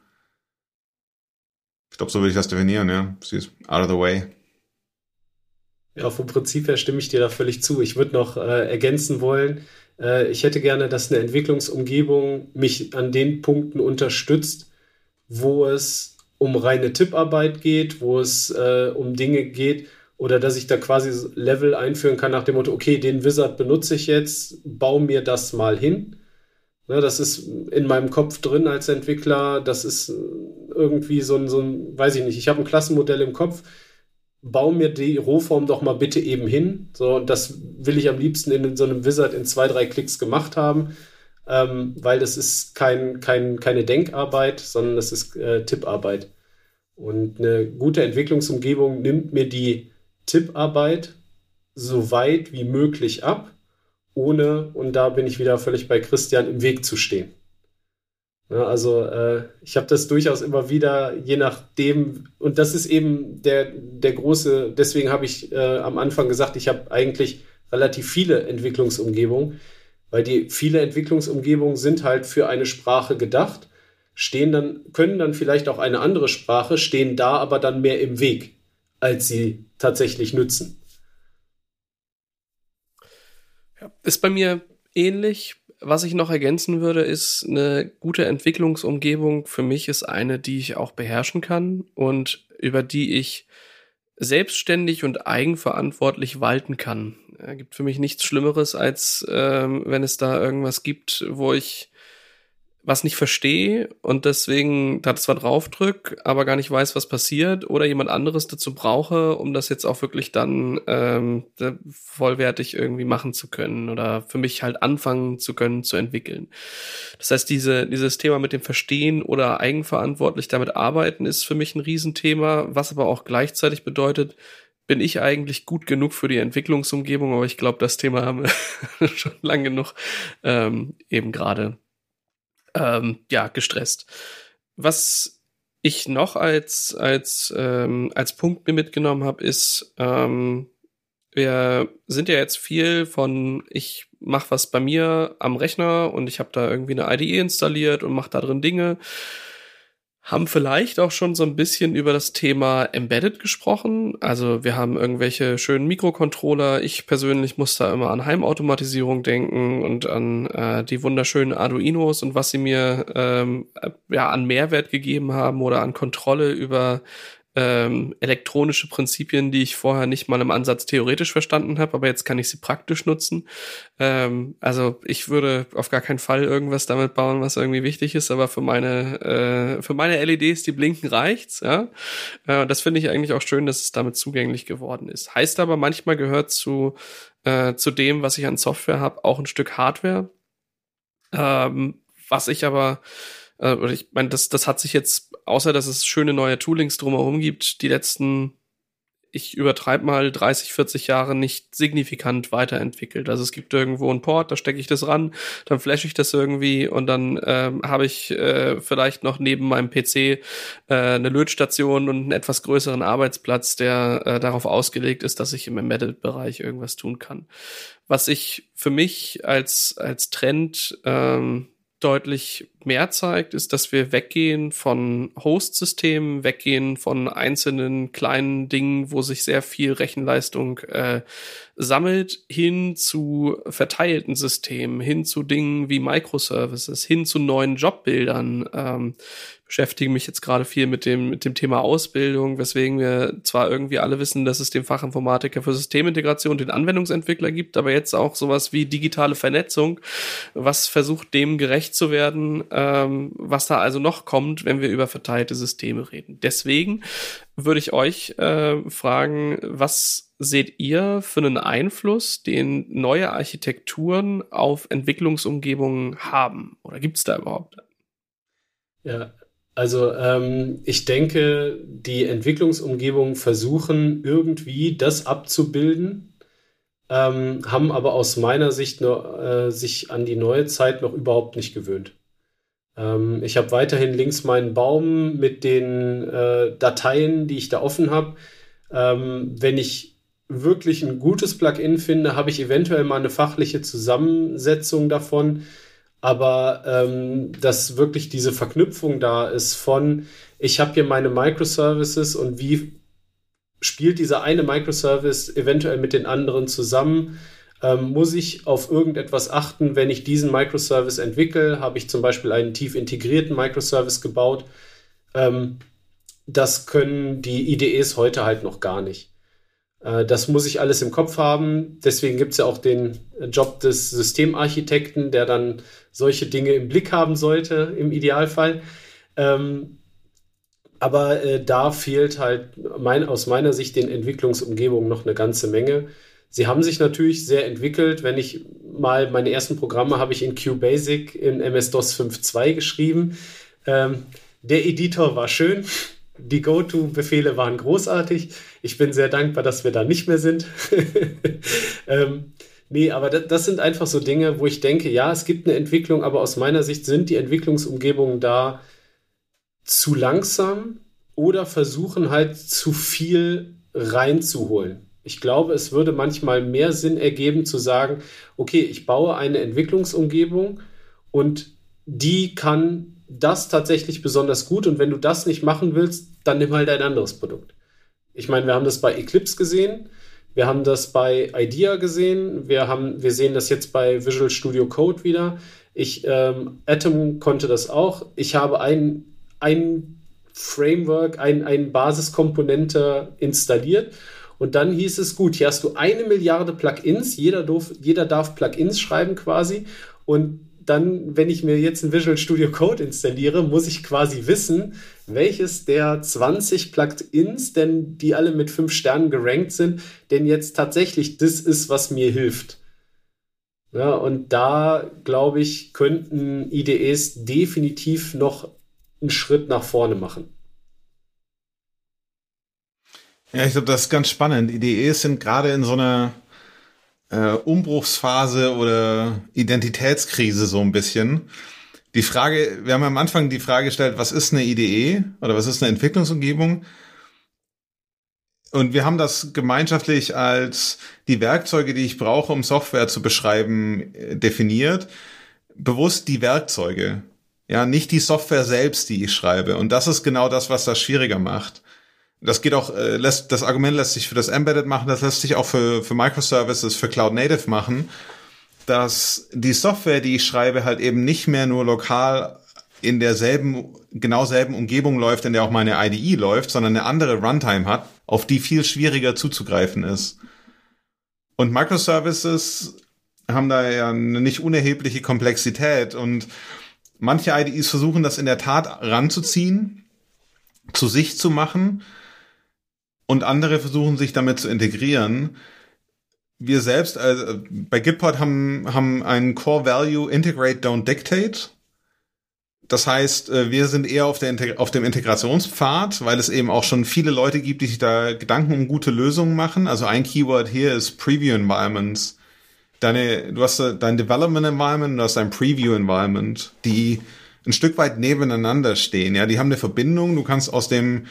Ich glaube, so würde ich das definieren, ja. Sie ist out of the way. Ja, vom Prinzip her stimme ich dir da völlig zu. Ich würde noch äh, ergänzen wollen, äh, ich hätte gerne, dass eine Entwicklungsumgebung mich an den Punkten unterstützt, wo es um reine Tipparbeit geht, wo es äh, um Dinge geht oder dass ich da quasi Level einführen kann nach dem Motto, okay, den Wizard benutze ich jetzt, baue mir das mal hin. Ne, das ist in meinem Kopf drin als Entwickler, das ist irgendwie so ein, so ein weiß ich nicht, ich habe ein Klassenmodell im Kopf, bau mir die Rohform doch mal bitte eben hin. So, das will ich am liebsten in so einem Wizard in zwei, drei Klicks gemacht haben, ähm, weil das ist kein, kein, keine Denkarbeit, sondern das ist äh, Tipparbeit. Und eine gute Entwicklungsumgebung nimmt mir die Tipparbeit so weit wie möglich ab, ohne, und da bin ich wieder völlig bei Christian, im Weg zu stehen. Ja, also äh, ich habe das durchaus immer wieder, je nachdem, und das ist eben der, der große, deswegen habe ich äh, am Anfang gesagt, ich habe eigentlich relativ viele Entwicklungsumgebungen, weil die viele Entwicklungsumgebungen sind halt für eine Sprache gedacht, stehen dann, können dann vielleicht auch eine andere Sprache, stehen da aber dann mehr im Weg, als sie tatsächlich nützen. Ja, ist bei mir ähnlich was ich noch ergänzen würde, ist eine gute Entwicklungsumgebung für mich ist eine, die ich auch beherrschen kann und über die ich selbstständig und eigenverantwortlich walten kann. Es gibt für mich nichts Schlimmeres, als ähm, wenn es da irgendwas gibt, wo ich was nicht verstehe und deswegen da zwar draufdrück, aber gar nicht weiß, was passiert oder jemand anderes dazu brauche, um das jetzt auch wirklich dann ähm, vollwertig irgendwie machen zu können oder für mich halt anfangen zu können zu entwickeln. Das heißt, diese, dieses Thema mit dem Verstehen oder eigenverantwortlich damit arbeiten ist für mich ein Riesenthema, was aber auch gleichzeitig bedeutet, bin ich eigentlich gut genug für die Entwicklungsumgebung, aber ich glaube, das Thema haben wir schon lange genug ähm, eben gerade ähm, ja, gestresst. Was ich noch als, als, ähm, als Punkt mir mitgenommen habe, ist, ähm, wir sind ja jetzt viel von, ich mache was bei mir am Rechner und ich habe da irgendwie eine IDE installiert und mache da drin Dinge. Haben vielleicht auch schon so ein bisschen über das Thema Embedded gesprochen. Also wir haben irgendwelche schönen Mikrocontroller. Ich persönlich muss da immer an Heimautomatisierung denken und an äh, die wunderschönen Arduinos und was sie mir ähm, ja an Mehrwert gegeben haben oder an Kontrolle über ähm, elektronische Prinzipien, die ich vorher nicht mal im Ansatz theoretisch verstanden habe, aber jetzt kann ich sie praktisch nutzen. Ähm, also ich würde auf gar keinen Fall irgendwas damit bauen, was irgendwie wichtig ist, aber für meine äh, für meine LEDs, die blinken, reicht's. Ja, äh, das finde ich eigentlich auch schön, dass es damit zugänglich geworden ist. Heißt aber manchmal gehört zu äh, zu dem, was ich an Software habe, auch ein Stück Hardware. Ähm, was ich aber äh, ich meine, das, das hat sich jetzt, außer dass es schöne neue Toolings drumherum gibt, die letzten, ich übertreibe mal 30, 40 Jahre nicht signifikant weiterentwickelt. Also es gibt irgendwo einen Port, da stecke ich das ran, dann flashe ich das irgendwie und dann ähm, habe ich äh, vielleicht noch neben meinem PC äh, eine Lötstation und einen etwas größeren Arbeitsplatz, der äh, darauf ausgelegt ist, dass ich im Embedded-Bereich irgendwas tun kann. Was ich für mich als, als Trend ähm, deutlich mehr zeigt, ist, dass wir weggehen von Host-Systemen, weggehen von einzelnen kleinen Dingen, wo sich sehr viel Rechenleistung äh, sammelt, hin zu verteilten Systemen, hin zu Dingen wie Microservices, hin zu neuen Jobbildern. Ähm, beschäftige mich jetzt gerade viel mit dem, mit dem Thema Ausbildung, weswegen wir zwar irgendwie alle wissen, dass es den Fachinformatiker für Systemintegration, den Anwendungsentwickler gibt, aber jetzt auch sowas wie digitale Vernetzung, was versucht, dem gerecht zu werden, ähm, was da also noch kommt, wenn wir über verteilte Systeme reden. Deswegen würde ich euch äh, fragen, was seht ihr für einen Einfluss, den neue Architekturen auf Entwicklungsumgebungen haben? Oder gibt es da überhaupt? Ja, also ähm, ich denke, die Entwicklungsumgebungen versuchen irgendwie das abzubilden, ähm, haben aber aus meiner Sicht nur, äh, sich an die neue Zeit noch überhaupt nicht gewöhnt. Ähm, ich habe weiterhin links meinen Baum mit den äh, Dateien, die ich da offen habe. Ähm, wenn ich wirklich ein gutes Plugin finde, habe ich eventuell mal eine fachliche Zusammensetzung davon aber ähm, dass wirklich diese Verknüpfung da ist von, ich habe hier meine Microservices und wie spielt dieser eine Microservice eventuell mit den anderen zusammen? Ähm, muss ich auf irgendetwas achten, wenn ich diesen Microservice entwickle? Habe ich zum Beispiel einen tief integrierten Microservice gebaut? Ähm, das können die IDEs heute halt noch gar nicht. Äh, das muss ich alles im Kopf haben. Deswegen gibt es ja auch den Job des Systemarchitekten, der dann solche Dinge im Blick haben sollte, im Idealfall. Ähm, aber äh, da fehlt halt mein, aus meiner Sicht den Entwicklungsumgebungen noch eine ganze Menge. Sie haben sich natürlich sehr entwickelt. Wenn ich mal meine ersten Programme habe ich in QBasic in MS-DOS 5.2 geschrieben. Ähm, der Editor war schön. Die Go-To-Befehle waren großartig. Ich bin sehr dankbar, dass wir da nicht mehr sind. ähm, Nee, aber das, das, sind einfach so Dinge, wo ich denke, ja, es gibt eine Entwicklung, aber aus meiner Sicht sind die Entwicklungsumgebungen da zu langsam oder versuchen halt zu viel reinzuholen. Ich glaube, es würde manchmal mehr Sinn ergeben zu sagen, okay, ich baue eine Entwicklungsumgebung und die kann das tatsächlich besonders gut und wenn du das nicht machen willst, dann nimm halt ein anderes Produkt. Ich meine, wir haben das bei Eclipse gesehen wir haben das bei IDEA gesehen. Wir, haben, wir sehen das jetzt bei Visual Studio Code wieder. Ich, ähm, Atom konnte das auch. Ich habe ein, ein Framework, ein, ein Basiskomponente installiert. Und dann hieß es, gut, hier hast du eine Milliarde Plugins. Jeder, jeder darf Plugins schreiben quasi. Und dann, wenn ich mir jetzt ein Visual Studio Code installiere, muss ich quasi wissen, welches der 20 Plugins, denn die alle mit 5 Sternen gerankt sind, denn jetzt tatsächlich das ist, was mir hilft. Ja, und da, glaube ich, könnten IDEs definitiv noch einen Schritt nach vorne machen. Ja, ich glaube, das ist ganz spannend. IDEs sind gerade in so einer äh, Umbruchsphase oder Identitätskrise so ein bisschen. Die Frage, wir haben am Anfang die Frage gestellt, was ist eine IDE oder was ist eine Entwicklungsumgebung? Und wir haben das gemeinschaftlich als die Werkzeuge, die ich brauche, um Software zu beschreiben, äh, definiert. Bewusst die Werkzeuge. Ja, nicht die Software selbst, die ich schreibe. Und das ist genau das, was das schwieriger macht. Das geht auch, äh, lässt, das Argument lässt sich für das Embedded machen, das lässt sich auch für, für Microservices, für Cloud Native machen, dass die Software, die ich schreibe, halt eben nicht mehr nur lokal in derselben, genau selben Umgebung läuft, in der auch meine IDE läuft, sondern eine andere Runtime hat, auf die viel schwieriger zuzugreifen ist. Und Microservices haben da ja eine nicht unerhebliche Komplexität und manche IDEs versuchen das in der Tat ranzuziehen, zu sich zu machen und andere versuchen sich damit zu integrieren. Wir selbst also bei Gitpod haben, haben einen Core Value Integrate Don't Dictate. Das heißt, äh, wir sind eher auf, der, auf dem Integrationspfad, weil es eben auch schon viele Leute gibt, die sich da Gedanken um gute Lösungen machen. Also ein Keyword hier ist Preview Environments. Deine, du hast dein Development Environment, du hast dein Preview Environment, die ein Stück weit nebeneinander stehen. Ja, die haben eine Verbindung. Du kannst aus dem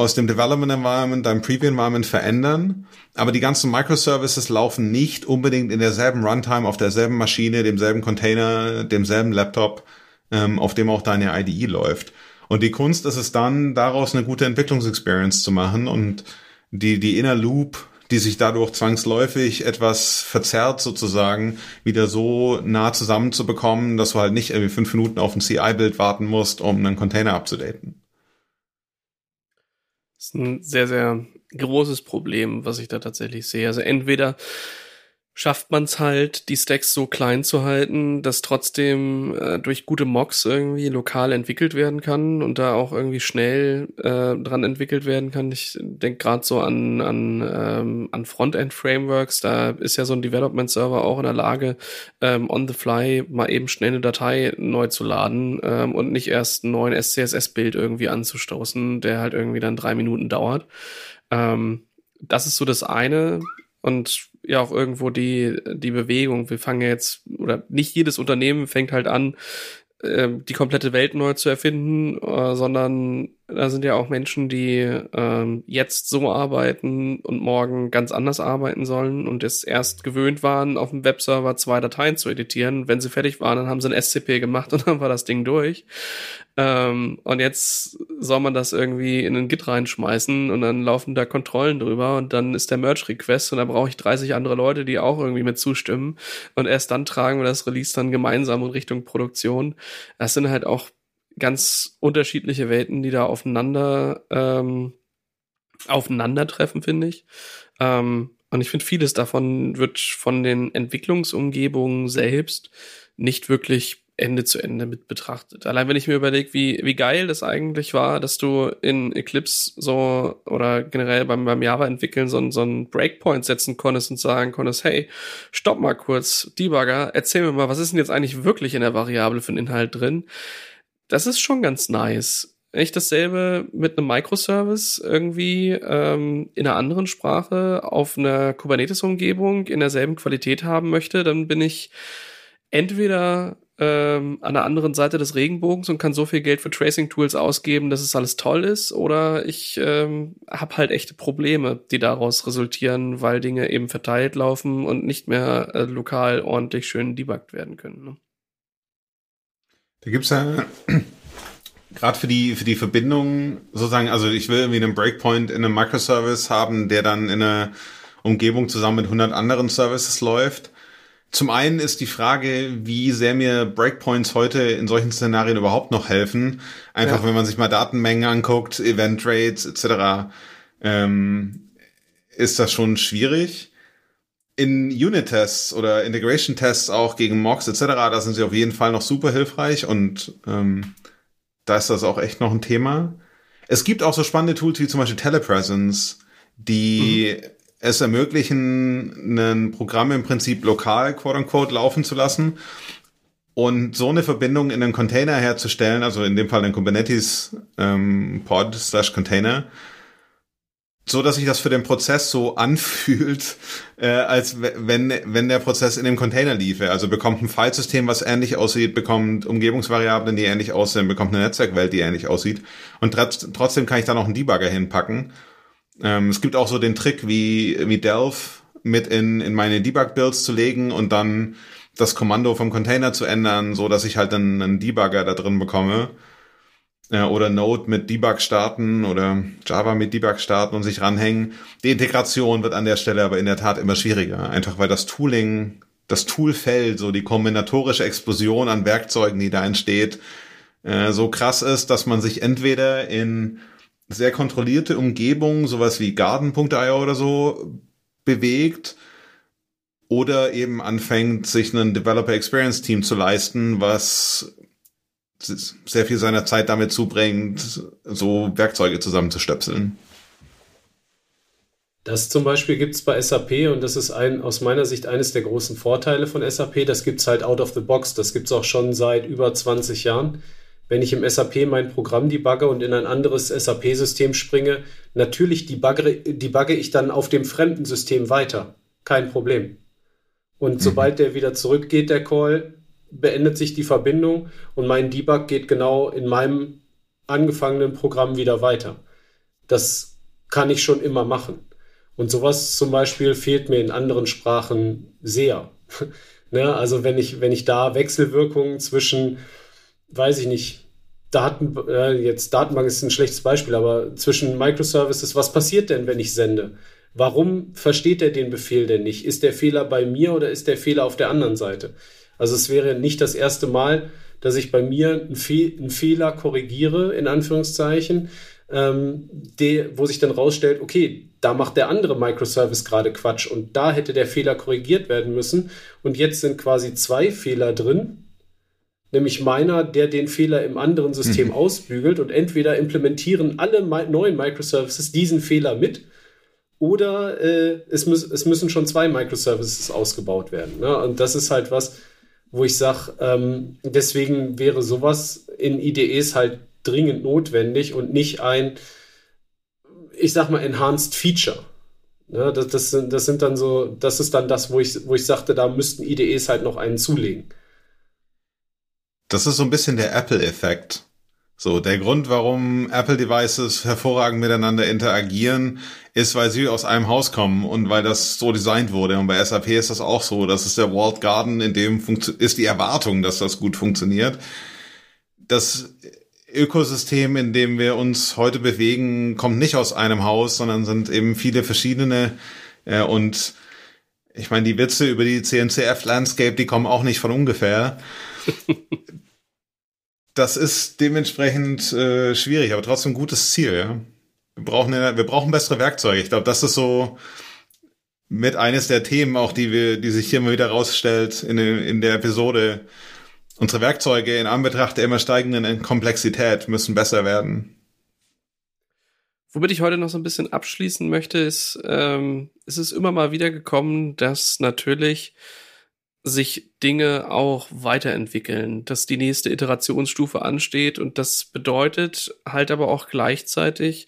aus dem Development Environment dein Preview Environment verändern, aber die ganzen Microservices laufen nicht unbedingt in derselben Runtime auf derselben Maschine, demselben Container, demselben Laptop, ähm, auf dem auch deine IDE läuft. Und die Kunst ist es dann, daraus eine gute Entwicklungsexperience zu machen und die, die Inner Loop, die sich dadurch zwangsläufig etwas verzerrt sozusagen, wieder so nah zusammenzubekommen, dass du halt nicht irgendwie fünf Minuten auf ein CI-Bild warten musst, um einen Container abzudaten. Das ist ein sehr, sehr großes Problem, was ich da tatsächlich sehe. Also entweder schafft man es halt, die Stacks so klein zu halten, dass trotzdem äh, durch gute Mocks irgendwie lokal entwickelt werden kann und da auch irgendwie schnell äh, dran entwickelt werden kann. Ich denke gerade so an, an, ähm, an Frontend-Frameworks, da ist ja so ein Development-Server auch in der Lage, ähm, on the fly mal eben schnell eine Datei neu zu laden ähm, und nicht erst einen neuen SCSS-Bild irgendwie anzustoßen, der halt irgendwie dann drei Minuten dauert. Ähm, das ist so das eine. Und ja auch irgendwo die, die Bewegung. Wir fangen ja jetzt, oder nicht jedes Unternehmen fängt halt an, ähm, die komplette Welt neu zu erfinden, äh, sondern da sind ja auch Menschen, die ähm, jetzt so arbeiten und morgen ganz anders arbeiten sollen und es erst gewöhnt waren, auf dem Webserver zwei Dateien zu editieren. Wenn sie fertig waren, dann haben sie ein SCP gemacht und dann war das Ding durch. Ähm, und jetzt soll man das irgendwie in einen Git reinschmeißen und dann laufen da Kontrollen drüber und dann ist der Merge-Request und da brauche ich 30 andere Leute, die auch irgendwie mit zustimmen. Und erst dann tragen wir das Release dann gemeinsam in Richtung Produktion. Das sind halt auch ganz unterschiedliche Welten, die da aufeinander ähm, aufeinandertreffen, finde ich. Ähm, und ich finde, vieles davon wird von den Entwicklungsumgebungen selbst nicht wirklich Ende zu Ende mit betrachtet. Allein wenn ich mir überlege, wie, wie geil das eigentlich war, dass du in Eclipse so oder generell beim, beim Java-Entwickeln so, so einen Breakpoint setzen konntest und sagen konntest, hey, stopp mal kurz, Debugger, erzähl mir mal, was ist denn jetzt eigentlich wirklich in der Variable für einen Inhalt drin? Das ist schon ganz nice. Wenn ich dasselbe mit einem Microservice irgendwie ähm, in einer anderen Sprache auf einer Kubernetes-Umgebung in derselben Qualität haben möchte, dann bin ich entweder ähm, an der anderen Seite des Regenbogens und kann so viel Geld für Tracing-Tools ausgeben, dass es alles toll ist, oder ich ähm, habe halt echte Probleme, die daraus resultieren, weil Dinge eben verteilt laufen und nicht mehr äh, lokal ordentlich schön debuggt werden können. Ne? Da gibt's ja gerade für die für die Verbindung sozusagen, also ich will irgendwie einen Breakpoint in einem Microservice haben, der dann in einer Umgebung zusammen mit 100 anderen Services läuft zum einen ist die Frage, wie sehr mir Breakpoints heute in solchen Szenarien überhaupt noch helfen. Einfach, ja. wenn man sich mal Datenmengen anguckt, Event Rates etc., ähm, ist das schon schwierig. In Unit-Tests oder Integration-Tests auch gegen Mocks etc., da sind sie auf jeden Fall noch super hilfreich und ähm, da ist das auch echt noch ein Thema. Es gibt auch so spannende Tools wie zum Beispiel Telepresence, die mhm es ermöglichen, ein Programm im Prinzip lokal, quote unquote, laufen zu lassen und so eine Verbindung in einen Container herzustellen, also in dem Fall ein Kubernetes ähm, Pod slash Container, so dass sich das für den Prozess so anfühlt, äh, als wenn, wenn der Prozess in dem Container liefe. Also bekommt ein Filesystem, was ähnlich aussieht, bekommt Umgebungsvariablen, die ähnlich aussehen, bekommt eine Netzwerkwelt, die ähnlich aussieht. Und trotzdem kann ich da noch einen Debugger hinpacken ähm, es gibt auch so den Trick, wie, wie Delph mit in, in meine Debug-Builds zu legen und dann das Kommando vom Container zu ändern, so dass ich halt einen, einen Debugger da drin bekomme. Äh, oder Node mit Debug starten oder Java mit Debug starten und sich ranhängen. Die Integration wird an der Stelle aber in der Tat immer schwieriger. Einfach weil das Tooling, das Toolfeld, so die kombinatorische Explosion an Werkzeugen, die da entsteht, äh, so krass ist, dass man sich entweder in sehr kontrollierte Umgebungen, sowas wie Garden.io oder so, bewegt oder eben anfängt, sich einen Developer Experience Team zu leisten, was sehr viel seiner Zeit damit zubringt, so Werkzeuge zusammenzustöpseln. Das zum Beispiel gibt es bei SAP und das ist ein, aus meiner Sicht eines der großen Vorteile von SAP. Das gibt es halt out of the box. Das gibt es auch schon seit über 20 Jahren. Wenn ich im SAP mein Programm debugge und in ein anderes SAP-System springe, natürlich debugge, debugge ich dann auf dem fremden System weiter. Kein Problem. Und mhm. sobald der wieder zurückgeht, der Call, beendet sich die Verbindung und mein Debug geht genau in meinem angefangenen Programm wieder weiter. Das kann ich schon immer machen. Und sowas zum Beispiel fehlt mir in anderen Sprachen sehr. ne? Also wenn ich, wenn ich da Wechselwirkungen zwischen, weiß ich nicht, Daten, äh, jetzt Datenbank ist ein schlechtes Beispiel, aber zwischen Microservices, was passiert denn, wenn ich sende? Warum versteht er den Befehl denn nicht? Ist der Fehler bei mir oder ist der Fehler auf der anderen Seite? Also es wäre nicht das erste Mal, dass ich bei mir einen, Fe einen Fehler korrigiere, in Anführungszeichen, ähm, de, wo sich dann rausstellt, okay, da macht der andere Microservice gerade Quatsch und da hätte der Fehler korrigiert werden müssen. Und jetzt sind quasi zwei Fehler drin, nämlich meiner, der den Fehler im anderen System mhm. ausbügelt und entweder implementieren alle neuen Microservices diesen Fehler mit oder äh, es, muss, es müssen schon zwei Microservices ausgebaut werden. Ne? Und das ist halt was, wo ich sage, ähm, deswegen wäre sowas in IDEs halt dringend notwendig und nicht ein, ich sag mal, enhanced Feature. Ne, das, das, sind, das sind dann so, das ist dann das, wo ich, wo ich sagte, da müssten IDEs halt noch einen zulegen. Das ist so ein bisschen der Apple-Effekt. So, der Grund, warum Apple-Devices hervorragend miteinander interagieren, ist, weil sie aus einem Haus kommen und weil das so designt wurde. Und bei SAP ist das auch so. Das ist der Walled Garden, in dem ist die Erwartung, dass das gut funktioniert. Das Ökosystem, in dem wir uns heute bewegen, kommt nicht aus einem Haus, sondern sind eben viele verschiedene. Äh, und ich meine, die Witze über die CNCF-Landscape, die kommen auch nicht von ungefähr. das ist dementsprechend äh, schwierig, aber trotzdem ein gutes Ziel. Ja? Wir brauchen wir brauchen bessere Werkzeuge. Ich glaube, das ist so mit eines der Themen auch, die wir, die sich hier mal wieder rausstellt in, in der Episode. Unsere Werkzeuge in Anbetracht der immer steigenden Komplexität müssen besser werden. Womit ich heute noch so ein bisschen abschließen möchte, ist, ähm, es ist immer mal wieder gekommen, dass natürlich sich Dinge auch weiterentwickeln, dass die nächste Iterationsstufe ansteht. Und das bedeutet halt aber auch gleichzeitig,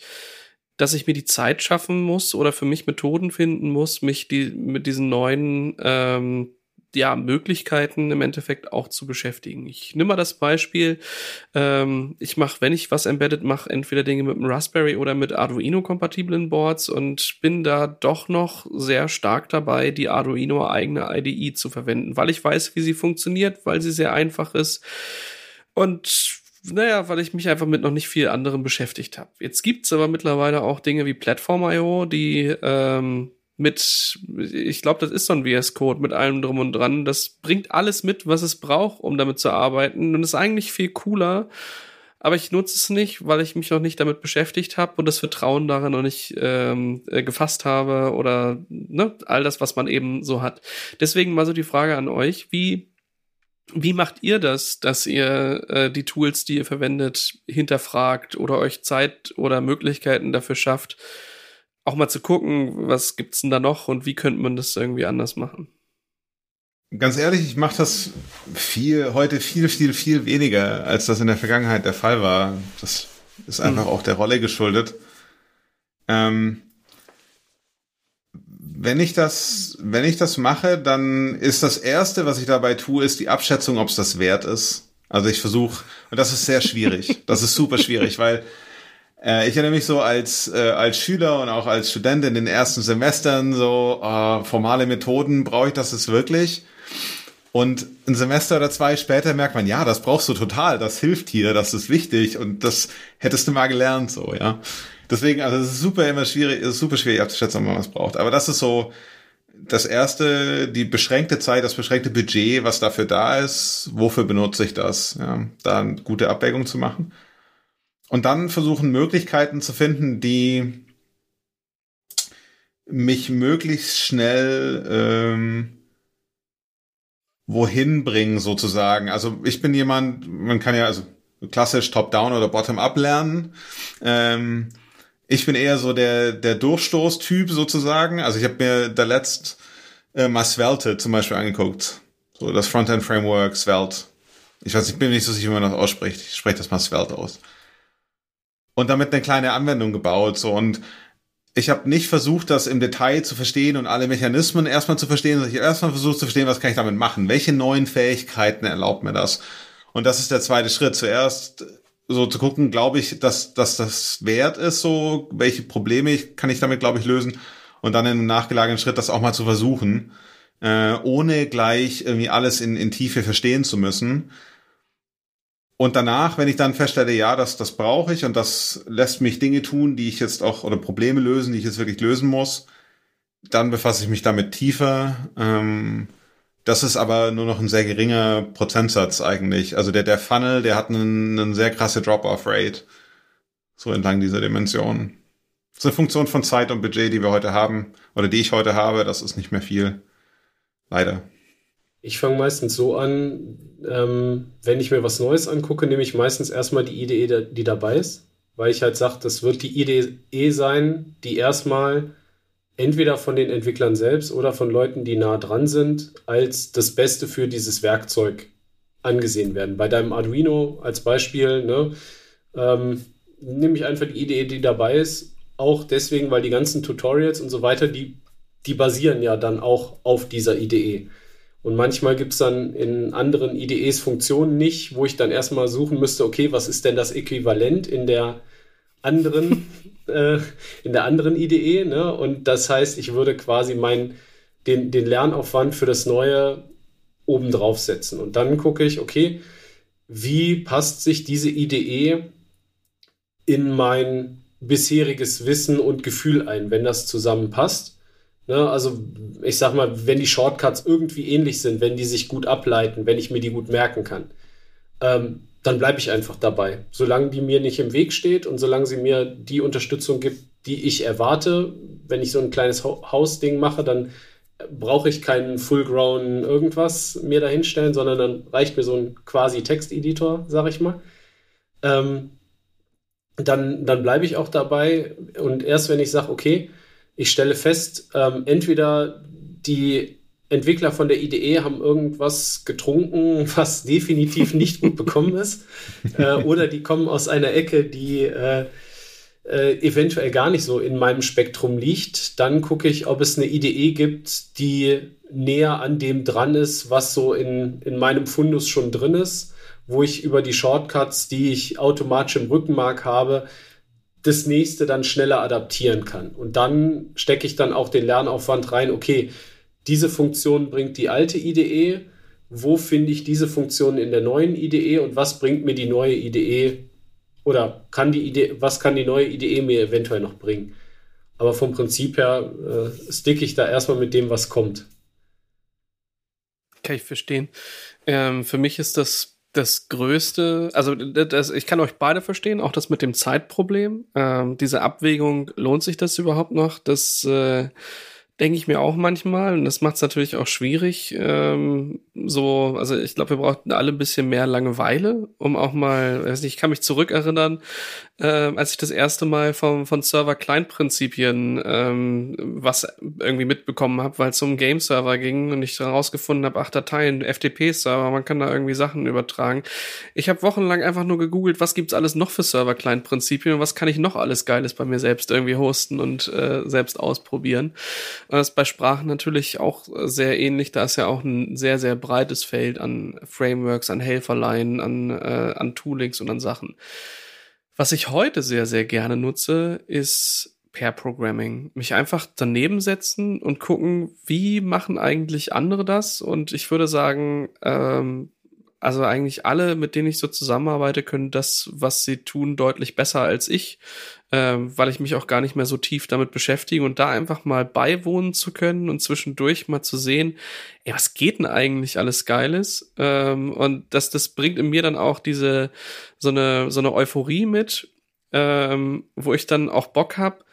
dass ich mir die Zeit schaffen muss oder für mich Methoden finden muss, mich die mit diesen neuen ähm, ja, Möglichkeiten im Endeffekt auch zu beschäftigen. Ich nehme mal das Beispiel, ähm, ich mache, wenn ich was embedded mache, entweder Dinge mit dem Raspberry oder mit Arduino-kompatiblen Boards und bin da doch noch sehr stark dabei, die Arduino eigene IDE zu verwenden, weil ich weiß, wie sie funktioniert, weil sie sehr einfach ist und naja, weil ich mich einfach mit noch nicht viel anderem beschäftigt habe. Jetzt gibt's aber mittlerweile auch Dinge wie Platform.io, die ähm, mit, ich glaube, das ist so ein VS Code mit allem drum und dran. Das bringt alles mit, was es braucht, um damit zu arbeiten und ist eigentlich viel cooler. Aber ich nutze es nicht, weil ich mich noch nicht damit beschäftigt habe und das Vertrauen darin noch nicht ähm, äh, gefasst habe oder ne, all das, was man eben so hat. Deswegen mal so die Frage an euch, wie wie macht ihr das, dass ihr äh, die Tools, die ihr verwendet, hinterfragt oder euch Zeit oder Möglichkeiten dafür schafft, auch mal zu gucken, was gibt's denn da noch und wie könnte man das irgendwie anders machen? Ganz ehrlich, ich mache das viel heute viel, viel, viel weniger, als das in der Vergangenheit der Fall war. Das ist einfach mhm. auch der Rolle geschuldet. Ähm, wenn ich das, wenn ich das mache, dann ist das erste, was ich dabei tue, ist die Abschätzung, ob es das wert ist. Also ich versuche, und das ist sehr schwierig. Das ist super schwierig, weil ich erinnere mich so als, äh, als Schüler und auch als Student in den ersten Semestern so, äh, formale Methoden, brauche ich das jetzt wirklich? Und ein Semester oder zwei später merkt man, ja, das brauchst du total, das hilft hier, das ist wichtig und das hättest du mal gelernt, so, ja. Deswegen, also es ist super immer schwierig, es ist super schwierig abzuschätzen, ob man was braucht. Aber das ist so das erste, die beschränkte Zeit, das beschränkte Budget, was dafür da ist, wofür benutze ich das, ja, da eine gute Abwägung zu machen. Und dann versuchen Möglichkeiten zu finden, die mich möglichst schnell ähm, wohin bringen sozusagen. Also ich bin jemand, man kann ja also klassisch Top-Down oder Bottom-Up lernen. Ähm, ich bin eher so der der Durchstoß-Typ sozusagen. Also ich habe mir da letzt äh, mal Svelte zum Beispiel angeguckt. So das Frontend-Framework Svelte. Ich weiß, ich bin nicht so sicher, wie man das ausspricht. Ich spreche das mal Svelte aus. Und damit eine kleine Anwendung gebaut. So und ich habe nicht versucht, das im Detail zu verstehen und alle Mechanismen erstmal zu verstehen, sondern ich habe erstmal versucht zu verstehen, was kann ich damit machen? Welche neuen Fähigkeiten erlaubt mir das? Und das ist der zweite Schritt. Zuerst so zu gucken, glaube ich, dass, dass das wert ist, so, welche Probleme kann ich damit, glaube ich, lösen. Und dann im nachgelagerten Schritt das auch mal zu versuchen, äh, ohne gleich irgendwie alles in, in Tiefe verstehen zu müssen. Und danach, wenn ich dann feststelle, ja, das, das brauche ich und das lässt mich Dinge tun, die ich jetzt auch, oder Probleme lösen, die ich jetzt wirklich lösen muss, dann befasse ich mich damit tiefer. Ähm, das ist aber nur noch ein sehr geringer Prozentsatz eigentlich. Also der, der Funnel, der hat einen, einen sehr krasse Drop-off-Rate. So entlang dieser Dimension. Das ist eine Funktion von Zeit und Budget, die wir heute haben, oder die ich heute habe, das ist nicht mehr viel. Leider. Ich fange meistens so an, ähm, wenn ich mir was Neues angucke, nehme ich meistens erstmal die Idee, die dabei ist, weil ich halt sage, das wird die Idee sein, die erstmal entweder von den Entwicklern selbst oder von Leuten, die nah dran sind, als das Beste für dieses Werkzeug angesehen werden. Bei deinem Arduino als Beispiel, ne, ähm, nehme ich einfach die Idee, die dabei ist, auch deswegen, weil die ganzen Tutorials und so weiter, die, die basieren ja dann auch auf dieser Idee. Und manchmal gibt es dann in anderen IDEs Funktionen nicht, wo ich dann erstmal suchen müsste, okay, was ist denn das Äquivalent in der anderen, äh, in der anderen IDE? Ne? Und das heißt, ich würde quasi mein, den, den Lernaufwand für das Neue oben drauf setzen. Und dann gucke ich, okay, wie passt sich diese IDE in mein bisheriges Wissen und Gefühl ein, wenn das zusammenpasst? Ne, also ich sag mal, wenn die Shortcuts irgendwie ähnlich sind, wenn die sich gut ableiten, wenn ich mir die gut merken kann, ähm, dann bleibe ich einfach dabei. Solange die mir nicht im Weg steht und solange sie mir die Unterstützung gibt, die ich erwarte, wenn ich so ein kleines Hausding mache, dann brauche ich keinen full-grown irgendwas mir dahinstellen, sondern dann reicht mir so ein quasi Texteditor, sag ich mal. Ähm, dann dann bleibe ich auch dabei und erst wenn ich sage, okay, ich stelle fest, ähm, entweder die Entwickler von der IDE haben irgendwas getrunken, was definitiv nicht gut bekommen ist, äh, oder die kommen aus einer Ecke, die äh, äh, eventuell gar nicht so in meinem Spektrum liegt. Dann gucke ich, ob es eine IDE gibt, die näher an dem dran ist, was so in, in meinem Fundus schon drin ist, wo ich über die Shortcuts, die ich automatisch im Rückenmark habe, das nächste dann schneller adaptieren kann. Und dann stecke ich dann auch den Lernaufwand rein, okay, diese Funktion bringt die alte IDE, wo finde ich diese Funktion in der neuen IDE und was bringt mir die neue IDE oder kann die Idee, was kann die neue IDE mir eventuell noch bringen? Aber vom Prinzip her äh, sticke ich da erstmal mit dem, was kommt. Kann ich verstehen. Ähm, für mich ist das das Größte, also das, ich kann euch beide verstehen, auch das mit dem Zeitproblem. Ähm, diese Abwägung, lohnt sich das überhaupt noch? Das äh, denke ich mir auch manchmal. Und das macht es natürlich auch schwierig. Ähm, so, also ich glaube, wir brauchten alle ein bisschen mehr Langeweile, um auch mal, weiß ich kann mich zurückerinnern, äh, als ich das erste Mal vom, von Server-Client-Prinzipien ähm, was irgendwie mitbekommen habe, weil es um Game-Server ging und ich herausgefunden habe, ach, Dateien, FTP-Server, man kann da irgendwie Sachen übertragen. Ich habe wochenlang einfach nur gegoogelt, was gibt's alles noch für Server-Client-Prinzipien und was kann ich noch alles Geiles bei mir selbst irgendwie hosten und äh, selbst ausprobieren. Das ist bei Sprachen natürlich auch sehr ähnlich. Da ist ja auch ein sehr, sehr breites Feld an Frameworks, an Helferlein, an, äh, an Toolings und an Sachen. Was ich heute sehr, sehr gerne nutze, ist Pair Programming. Mich einfach daneben setzen und gucken, wie machen eigentlich andere das? Und ich würde sagen, ähm, also eigentlich alle, mit denen ich so zusammenarbeite, können das, was sie tun, deutlich besser als ich, ähm, weil ich mich auch gar nicht mehr so tief damit beschäftige und da einfach mal beiwohnen zu können und zwischendurch mal zu sehen, ey, was geht denn eigentlich alles Geiles? Ähm, und das, das bringt in mir dann auch diese so eine so eine Euphorie mit, ähm, wo ich dann auch Bock hab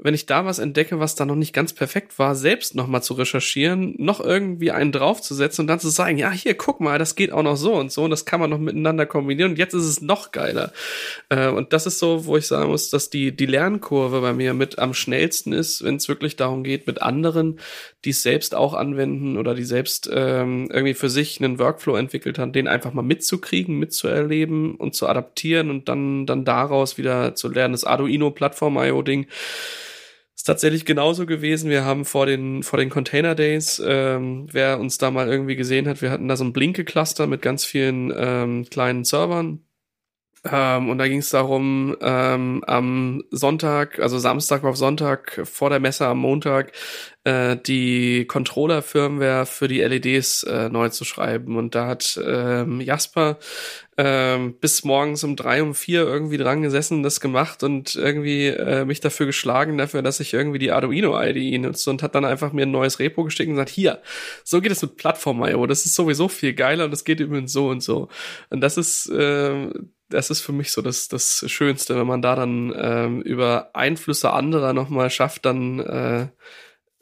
wenn ich da was entdecke, was da noch nicht ganz perfekt war, selbst nochmal zu recherchieren, noch irgendwie einen draufzusetzen und dann zu sagen, ja, hier, guck mal, das geht auch noch so und so und das kann man noch miteinander kombinieren und jetzt ist es noch geiler. Äh, und das ist so, wo ich sagen muss, dass die, die Lernkurve bei mir mit am schnellsten ist, wenn es wirklich darum geht, mit anderen, die es selbst auch anwenden oder die selbst ähm, irgendwie für sich einen Workflow entwickelt haben, den einfach mal mitzukriegen, mitzuerleben und zu adaptieren und dann, dann daraus wieder zu lernen. Das Arduino Plattform IO Ding ist tatsächlich genauso gewesen. Wir haben vor den, vor den Container Days, ähm, wer uns da mal irgendwie gesehen hat, wir hatten da so ein Blinke-Cluster mit ganz vielen ähm, kleinen Servern. Ähm, und da ging es darum, ähm, am Sonntag, also Samstag auf Sonntag vor der Messe am Montag, äh, die Controller-Firmware für die LEDs äh, neu zu schreiben. Und da hat ähm, Jasper ähm, bis morgens um drei, um vier irgendwie dran gesessen, das gemacht und irgendwie äh, mich dafür geschlagen, dafür, dass ich irgendwie die Arduino-IDE nutze und hat dann einfach mir ein neues Repo gesteckt und gesagt, hier, so geht es mit Plattform-IO, das ist sowieso viel geiler und das geht übrigens so und so. Und das ist, äh, das ist für mich so das, das Schönste, wenn man da dann ähm, über Einflüsse anderer nochmal schafft, dann äh,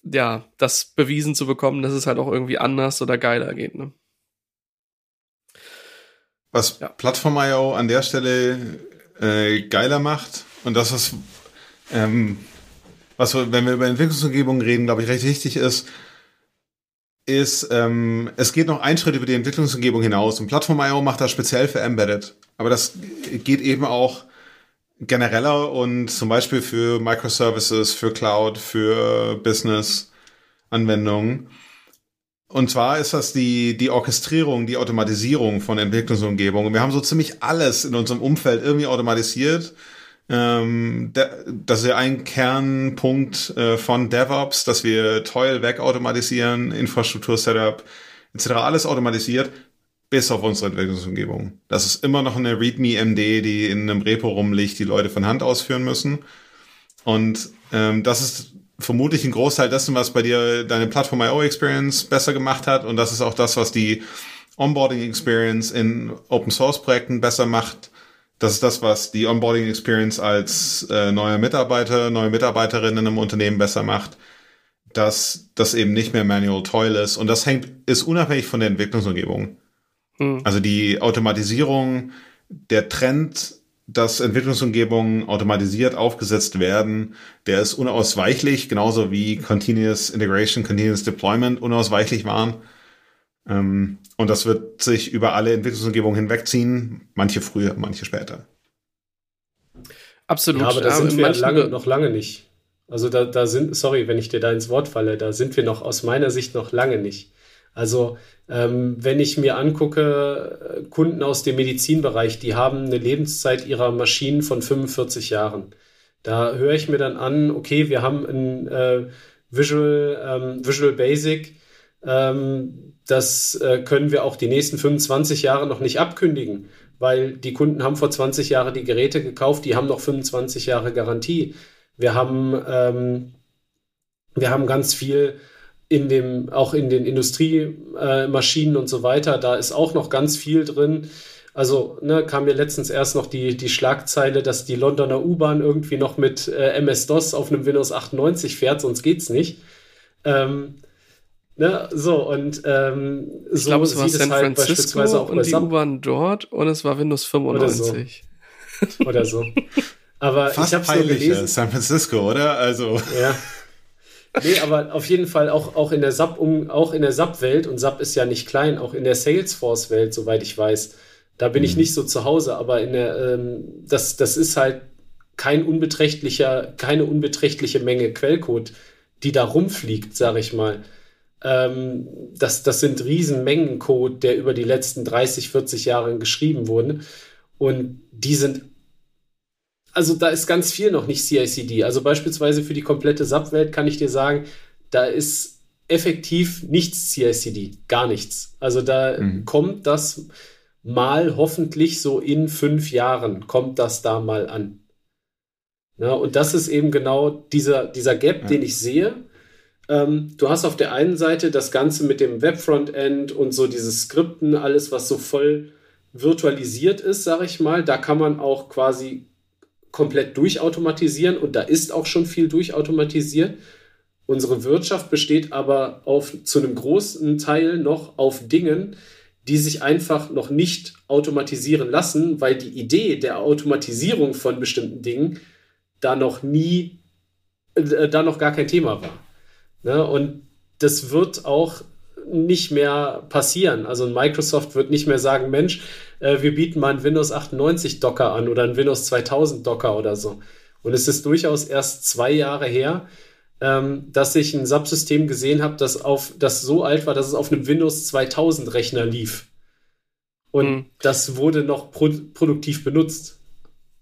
ja, das bewiesen zu bekommen, dass es halt auch irgendwie anders oder geiler geht. Ne? Was ja. Plattform.io an der Stelle äh, geiler macht und das, was, ähm, was, wenn wir über Entwicklungsumgebungen reden, glaube ich, recht wichtig ist, ist, ähm, es geht noch einen Schritt über die Entwicklungsumgebung hinaus und Plattform.io macht das speziell für Embedded. Aber das geht eben auch genereller und zum Beispiel für Microservices, für Cloud, für Business-Anwendungen. Und zwar ist das die, die Orchestrierung, die Automatisierung von Entwicklungsumgebungen. Wir haben so ziemlich alles in unserem Umfeld irgendwie automatisiert. Ähm, das ist ja ein Kernpunkt äh, von DevOps, dass wir toll wegautomatisieren, Infrastruktur-Setup etc. Alles automatisiert, bis auf unsere Entwicklungsumgebung. Das ist immer noch eine README-MD, die in einem Repo rumliegt, die Leute von Hand ausführen müssen. Und ähm, das ist vermutlich ein Großteil dessen, was bei dir deine Plattform IO Experience besser gemacht hat. Und das ist auch das, was die Onboarding Experience in Open Source Projekten besser macht. Das ist das, was die Onboarding Experience als äh, neuer Mitarbeiter, neue Mitarbeiterin in einem Unternehmen besser macht. Dass das eben nicht mehr manual toil ist. Und das hängt, ist unabhängig von der Entwicklungsumgebung. Hm. Also die Automatisierung, der Trend dass Entwicklungsumgebungen automatisiert aufgesetzt werden, der ist unausweichlich, genauso wie Continuous Integration, Continuous Deployment unausweichlich waren. Ähm, und das wird sich über alle Entwicklungsumgebungen hinwegziehen, manche früher, manche später. Absolut. Ja, aber da sind wir lange, noch lange nicht. Also da, da sind, sorry, wenn ich dir da ins Wort falle, da sind wir noch aus meiner Sicht noch lange nicht. Also ähm, wenn ich mir angucke, äh, Kunden aus dem Medizinbereich, die haben eine Lebenszeit ihrer Maschinen von 45 Jahren. Da höre ich mir dann an, okay, wir haben ein äh, Visual, ähm, Visual Basic, ähm, das äh, können wir auch die nächsten 25 Jahre noch nicht abkündigen, weil die Kunden haben vor 20 Jahren die Geräte gekauft, die haben noch 25 Jahre Garantie. Wir haben, ähm, wir haben ganz viel in dem, auch in den Industriemaschinen äh, und so weiter, da ist auch noch ganz viel drin. Also ne, kam mir letztens erst noch die, die Schlagzeile, dass die Londoner U-Bahn irgendwie noch mit äh, MS-DOS auf einem Windows 98 fährt, sonst geht's nicht. Ähm, ne, so und ähm, ich so glaube, es war San halt Francisco und die U-Bahn dort und es war Windows 95. Oder so. oder so. Aber Fast ich habe so gelesen. San Francisco, oder? Also ja. Nee, aber auf jeden Fall auch, auch in der SAP, um, auch in der SAP-Welt, und SAP ist ja nicht klein, auch in der Salesforce-Welt, soweit ich weiß. Da bin mhm. ich nicht so zu Hause, aber in der, ähm, das, das ist halt kein unbeträchtlicher, keine unbeträchtliche Menge Quellcode, die da rumfliegt, sag ich mal. Ähm, das, das sind Riesenmengen Code, der über die letzten 30, 40 Jahre geschrieben wurde. Und die sind also da ist ganz viel noch nicht CICD. Also beispielsweise für die komplette SAP-Welt kann ich dir sagen, da ist effektiv nichts CICD, gar nichts. Also da mhm. kommt das mal hoffentlich so in fünf Jahren, kommt das da mal an. Ja, und das ist eben genau dieser, dieser Gap, ja. den ich sehe. Ähm, du hast auf der einen Seite das Ganze mit dem Web-Frontend und so dieses Skripten, alles, was so voll virtualisiert ist, sag ich mal. Da kann man auch quasi komplett durchautomatisieren und da ist auch schon viel durchautomatisiert. Unsere Wirtschaft besteht aber auf, zu einem großen Teil noch auf Dingen, die sich einfach noch nicht automatisieren lassen, weil die Idee der Automatisierung von bestimmten Dingen da noch nie, äh, da noch gar kein Thema war. Ne? Und das wird auch nicht mehr passieren. Also Microsoft wird nicht mehr sagen, Mensch, äh, wir bieten mal einen Windows 98 Docker an oder einen Windows 2000 Docker oder so. Und es ist durchaus erst zwei Jahre her, ähm, dass ich ein Subsystem gesehen habe, das, auf, das so alt war, dass es auf einem Windows 2000 Rechner lief. Und mhm. das wurde noch pro produktiv benutzt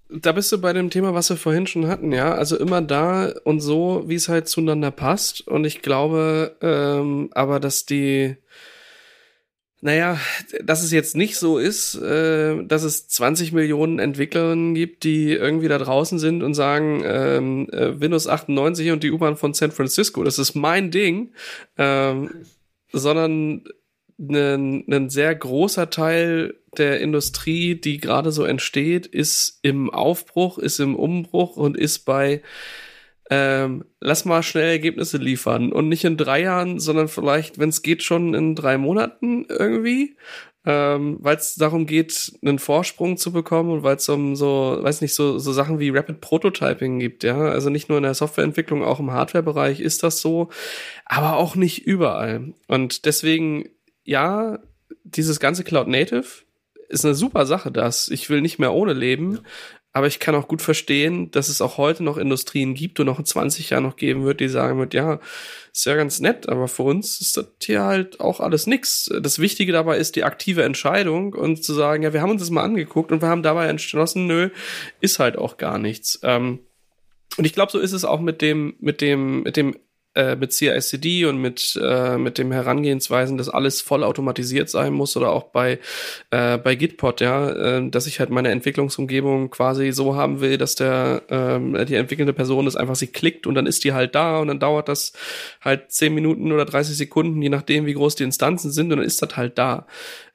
da bist du bei dem Thema, was wir vorhin schon hatten, ja. Also immer da und so, wie es halt zueinander passt. Und ich glaube ähm, aber, dass die, naja, dass es jetzt nicht so ist, äh, dass es 20 Millionen Entwicklerinnen gibt, die irgendwie da draußen sind und sagen, ähm, äh, Windows 98 und die U-Bahn von San Francisco, das ist mein Ding. Ähm, sondern ein, ein sehr großer Teil der Industrie, die gerade so entsteht, ist im Aufbruch, ist im Umbruch und ist bei ähm, lass mal schnell Ergebnisse liefern und nicht in drei Jahren, sondern vielleicht, wenn es geht, schon in drei Monaten irgendwie, ähm, weil es darum geht, einen Vorsprung zu bekommen und weil es um so, weiß nicht, so, so Sachen wie Rapid Prototyping gibt, ja. Also nicht nur in der Softwareentwicklung, auch im Hardwarebereich ist das so, aber auch nicht überall. Und deswegen ja, dieses ganze Cloud Native ist eine super Sache, das. Ich will nicht mehr ohne leben. Ja. Aber ich kann auch gut verstehen, dass es auch heute noch Industrien gibt und noch in 20 Jahren noch geben wird, die sagen wird, ja, ist ja ganz nett, aber für uns ist das hier halt auch alles nix. Das Wichtige dabei ist die aktive Entscheidung und zu sagen, ja, wir haben uns das mal angeguckt und wir haben dabei entschlossen, nö, ist halt auch gar nichts. Ähm, und ich glaube, so ist es auch mit dem, mit dem, mit dem äh, mit CICD und mit, äh, mit dem Herangehensweisen, dass alles voll automatisiert sein muss oder auch bei, äh, bei Gitpod, ja, äh, dass ich halt meine Entwicklungsumgebung quasi so haben will, dass der, äh, die entwickelnde Person das einfach sie klickt und dann ist die halt da und dann dauert das halt 10 Minuten oder 30 Sekunden, je nachdem, wie groß die Instanzen sind und dann ist das halt da.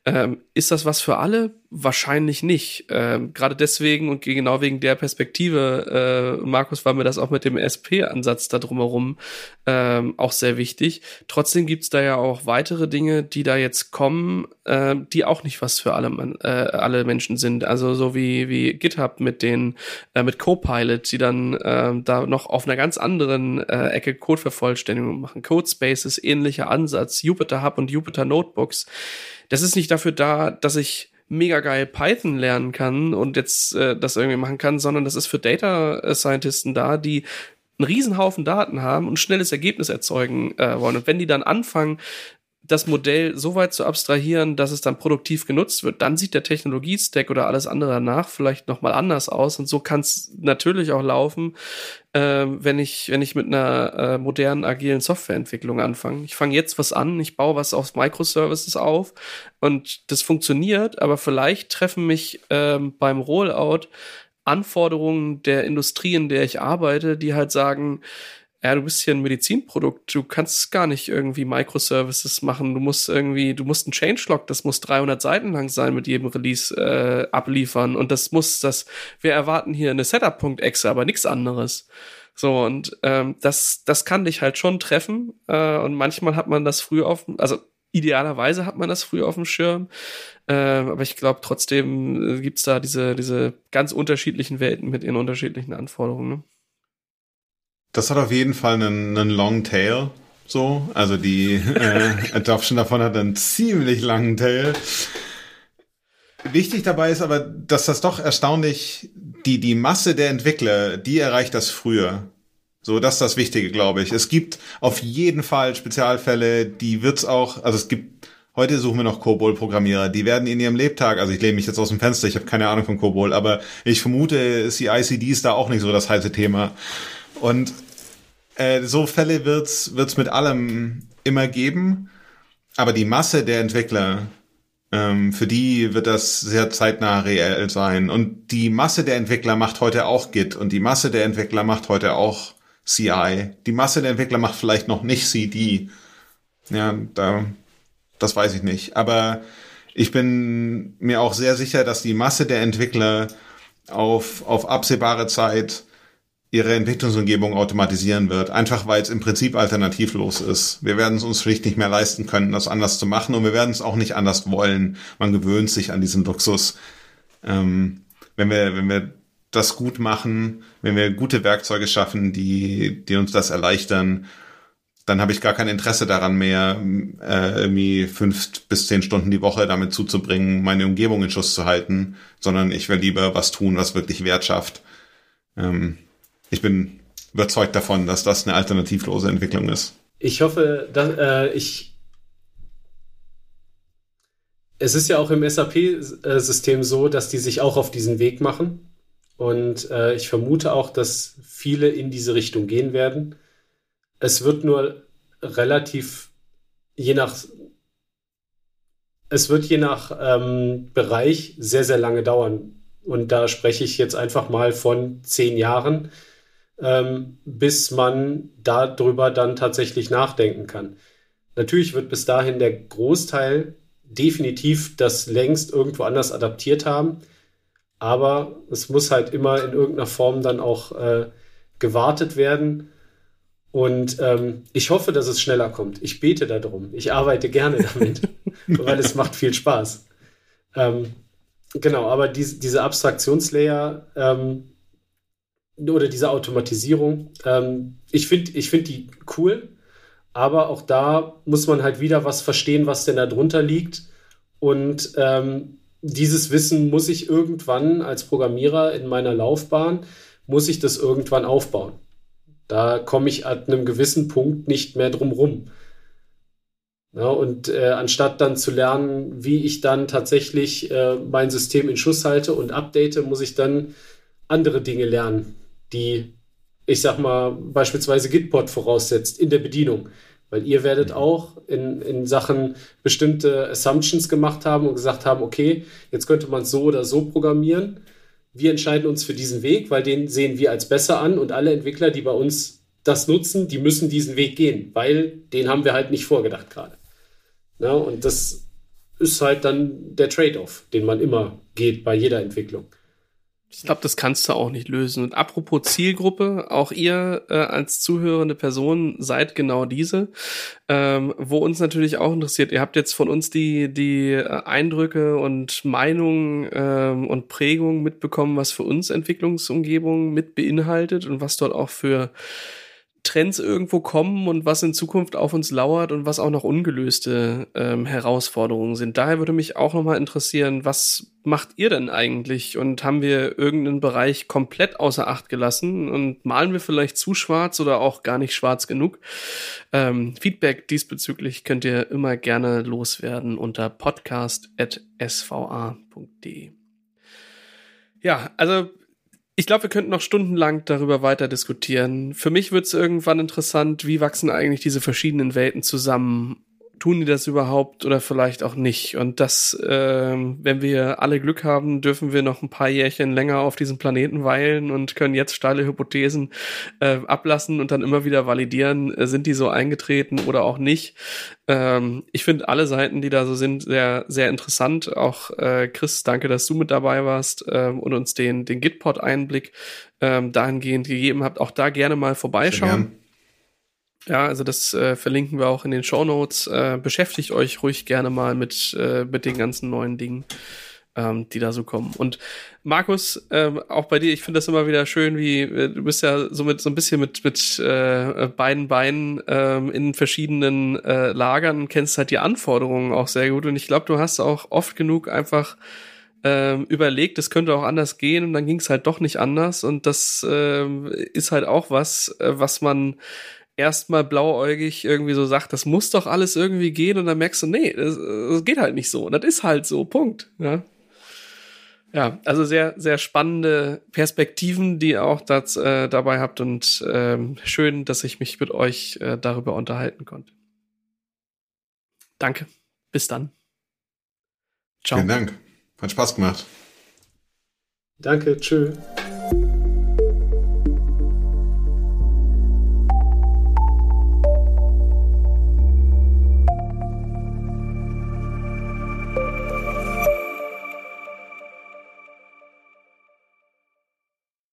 Ähm, ist das was für alle? Wahrscheinlich nicht. Ähm, Gerade deswegen und genau wegen der Perspektive, äh, Markus, war mir das auch mit dem SP-Ansatz da drumherum ähm, auch sehr wichtig. Trotzdem gibt's da ja auch weitere Dinge, die da jetzt kommen, äh, die auch nicht was für alle, äh, alle Menschen sind. Also so wie, wie GitHub mit den, äh, mit Copilot, die dann äh, da noch auf einer ganz anderen äh, Ecke Codevervollständigung machen. Codespaces, ähnlicher Ansatz, Jupyter Hub und Jupyter Notebooks das ist nicht dafür da, dass ich mega geil Python lernen kann und jetzt äh, das irgendwie machen kann, sondern das ist für Data Scientisten da, die einen Riesenhaufen Daten haben und schnelles Ergebnis erzeugen äh, wollen. Und wenn die dann anfangen, das Modell so weit zu abstrahieren, dass es dann produktiv genutzt wird, dann sieht der Technologiestack oder alles andere danach vielleicht noch mal anders aus und so kann es natürlich auch laufen, äh, wenn ich wenn ich mit einer äh, modernen agilen Softwareentwicklung anfange. Ich fange jetzt was an, ich baue was auf Microservices auf und das funktioniert, aber vielleicht treffen mich ähm, beim Rollout Anforderungen der Industrie, in der ich arbeite, die halt sagen, ja, du bist hier ein Medizinprodukt, du kannst gar nicht irgendwie Microservices machen, du musst irgendwie, du musst ein Changelog, das muss 300 Seiten lang sein mit jedem Release äh, abliefern und das muss, das, wir erwarten hier eine Setup.exe, aber nichts anderes. So, und ähm, das, das kann dich halt schon treffen äh, und manchmal hat man das früh auf, also idealerweise hat man das früh auf dem Schirm, äh, aber ich glaube trotzdem äh, gibt's da diese, diese ganz unterschiedlichen Welten mit ihren unterschiedlichen Anforderungen. Ne? Das hat auf jeden Fall einen, einen Long Tail. So, also die äh, Adoption davon hat einen ziemlich langen Tail. Wichtig dabei ist aber, dass das doch erstaunlich, die, die Masse der Entwickler, die erreicht das früher. So, das ist das Wichtige, glaube ich. Es gibt auf jeden Fall Spezialfälle, die wird's auch, also es gibt Heute suchen wir noch COBOL-Programmierer. Die werden in ihrem Lebtag, also ich lehne mich jetzt aus dem Fenster, ich habe keine Ahnung von COBOL, aber ich vermute, CICD ist da auch nicht so das heiße Thema. Und äh, so Fälle wird's wird's mit allem immer geben. Aber die Masse der Entwickler, ähm, für die wird das sehr zeitnah reell sein. Und die Masse der Entwickler macht heute auch Git und die Masse der Entwickler macht heute auch CI. Die Masse der Entwickler macht vielleicht noch nicht CD. Ja, da das weiß ich nicht. Aber ich bin mir auch sehr sicher, dass die Masse der Entwickler auf, auf absehbare Zeit ihre Entwicklungsumgebung automatisieren wird, einfach weil es im Prinzip alternativlos ist. Wir werden es uns schlicht nicht mehr leisten können, das anders zu machen und wir werden es auch nicht anders wollen. Man gewöhnt sich an diesen Luxus. Ähm, wenn wir, wenn wir das gut machen, wenn wir gute Werkzeuge schaffen, die, die uns das erleichtern, dann habe ich gar kein Interesse daran mehr, äh, irgendwie fünf bis zehn Stunden die Woche damit zuzubringen, meine Umgebung in Schuss zu halten, sondern ich will lieber was tun, was wirklich Wert schafft. Ähm, ich bin überzeugt davon, dass das eine alternativlose Entwicklung ist. Ich hoffe, dass äh, ich. Es ist ja auch im SAP-System so, dass die sich auch auf diesen Weg machen. Und äh, ich vermute auch, dass viele in diese Richtung gehen werden. Es wird nur relativ je nach es wird je nach ähm, Bereich sehr, sehr lange dauern. Und da spreche ich jetzt einfach mal von zehn Jahren, ähm, bis man darüber dann tatsächlich nachdenken kann. Natürlich wird bis dahin der Großteil definitiv das längst irgendwo anders adaptiert haben, aber es muss halt immer in irgendeiner Form dann auch äh, gewartet werden und ähm, ich hoffe, dass es schneller kommt. Ich bete darum. Ich arbeite gerne damit, weil es macht viel Spaß. Ähm, genau, aber diese, diese Abstraktionslayer ähm, oder diese Automatisierung, ähm, ich finde ich find die cool, aber auch da muss man halt wieder was verstehen, was denn da drunter liegt. Und ähm, dieses Wissen muss ich irgendwann als Programmierer in meiner Laufbahn, muss ich das irgendwann aufbauen. Da komme ich an einem gewissen Punkt nicht mehr drum rum. Ja, und äh, anstatt dann zu lernen, wie ich dann tatsächlich äh, mein System in Schuss halte und update, muss ich dann andere Dinge lernen, die, ich sag mal, beispielsweise Gitpod voraussetzt in der Bedienung. Weil ihr werdet auch in, in Sachen bestimmte Assumptions gemacht haben und gesagt haben, okay, jetzt könnte man es so oder so programmieren wir entscheiden uns für diesen Weg, weil den sehen wir als besser an und alle Entwickler, die bei uns das nutzen, die müssen diesen Weg gehen, weil den haben wir halt nicht vorgedacht gerade. Ja, und das ist halt dann der Trade-off, den man immer geht bei jeder Entwicklung. Ich glaube, das kannst du auch nicht lösen. Und apropos Zielgruppe, auch ihr äh, als zuhörende Person seid genau diese. Ähm, wo uns natürlich auch interessiert, ihr habt jetzt von uns die, die äh, Eindrücke und Meinungen ähm, und Prägungen mitbekommen, was für uns Entwicklungsumgebung mit beinhaltet und was dort auch für Trends irgendwo kommen und was in Zukunft auf uns lauert und was auch noch ungelöste ähm, Herausforderungen sind. Daher würde mich auch nochmal interessieren, was macht ihr denn eigentlich und haben wir irgendeinen Bereich komplett außer Acht gelassen und malen wir vielleicht zu schwarz oder auch gar nicht schwarz genug? Ähm, Feedback diesbezüglich könnt ihr immer gerne loswerden unter podcast.sva.de. Ja, also ich glaube, wir könnten noch stundenlang darüber weiter diskutieren. Für mich wird es irgendwann interessant, wie wachsen eigentlich diese verschiedenen Welten zusammen tun die das überhaupt oder vielleicht auch nicht? Und das, äh, wenn wir alle Glück haben, dürfen wir noch ein paar Jährchen länger auf diesem Planeten weilen und können jetzt steile Hypothesen äh, ablassen und dann immer wieder validieren, äh, sind die so eingetreten oder auch nicht. Ähm, ich finde alle Seiten, die da so sind, sehr, sehr interessant. Auch äh, Chris, danke, dass du mit dabei warst äh, und uns den, den Gitpod-Einblick äh, dahingehend gegeben habt. Auch da gerne mal vorbeischauen. Ja, also das äh, verlinken wir auch in den Show Notes. Äh, beschäftigt euch ruhig gerne mal mit, äh, mit den ganzen neuen Dingen, ähm, die da so kommen. Und Markus, äh, auch bei dir, ich finde das immer wieder schön, wie äh, du bist ja so mit so ein bisschen mit mit äh, beiden Beinen äh, in verschiedenen äh, Lagern kennst halt die Anforderungen auch sehr gut. Und ich glaube, du hast auch oft genug einfach ähm, überlegt, es könnte auch anders gehen und dann ging es halt doch nicht anders. Und das ist halt auch was, äh, was man erstmal blauäugig irgendwie so sagt, das muss doch alles irgendwie gehen und dann merkst du, nee, das, das geht halt nicht so. Und das ist halt so, Punkt. Ja. Ja, also sehr, sehr spannende Perspektiven, die ihr auch das, äh, dabei habt und ähm, schön, dass ich mich mit euch äh, darüber unterhalten konnte. Danke. Bis dann. Ciao. Vielen Dank. Hat Spaß gemacht. Danke. Tschüss.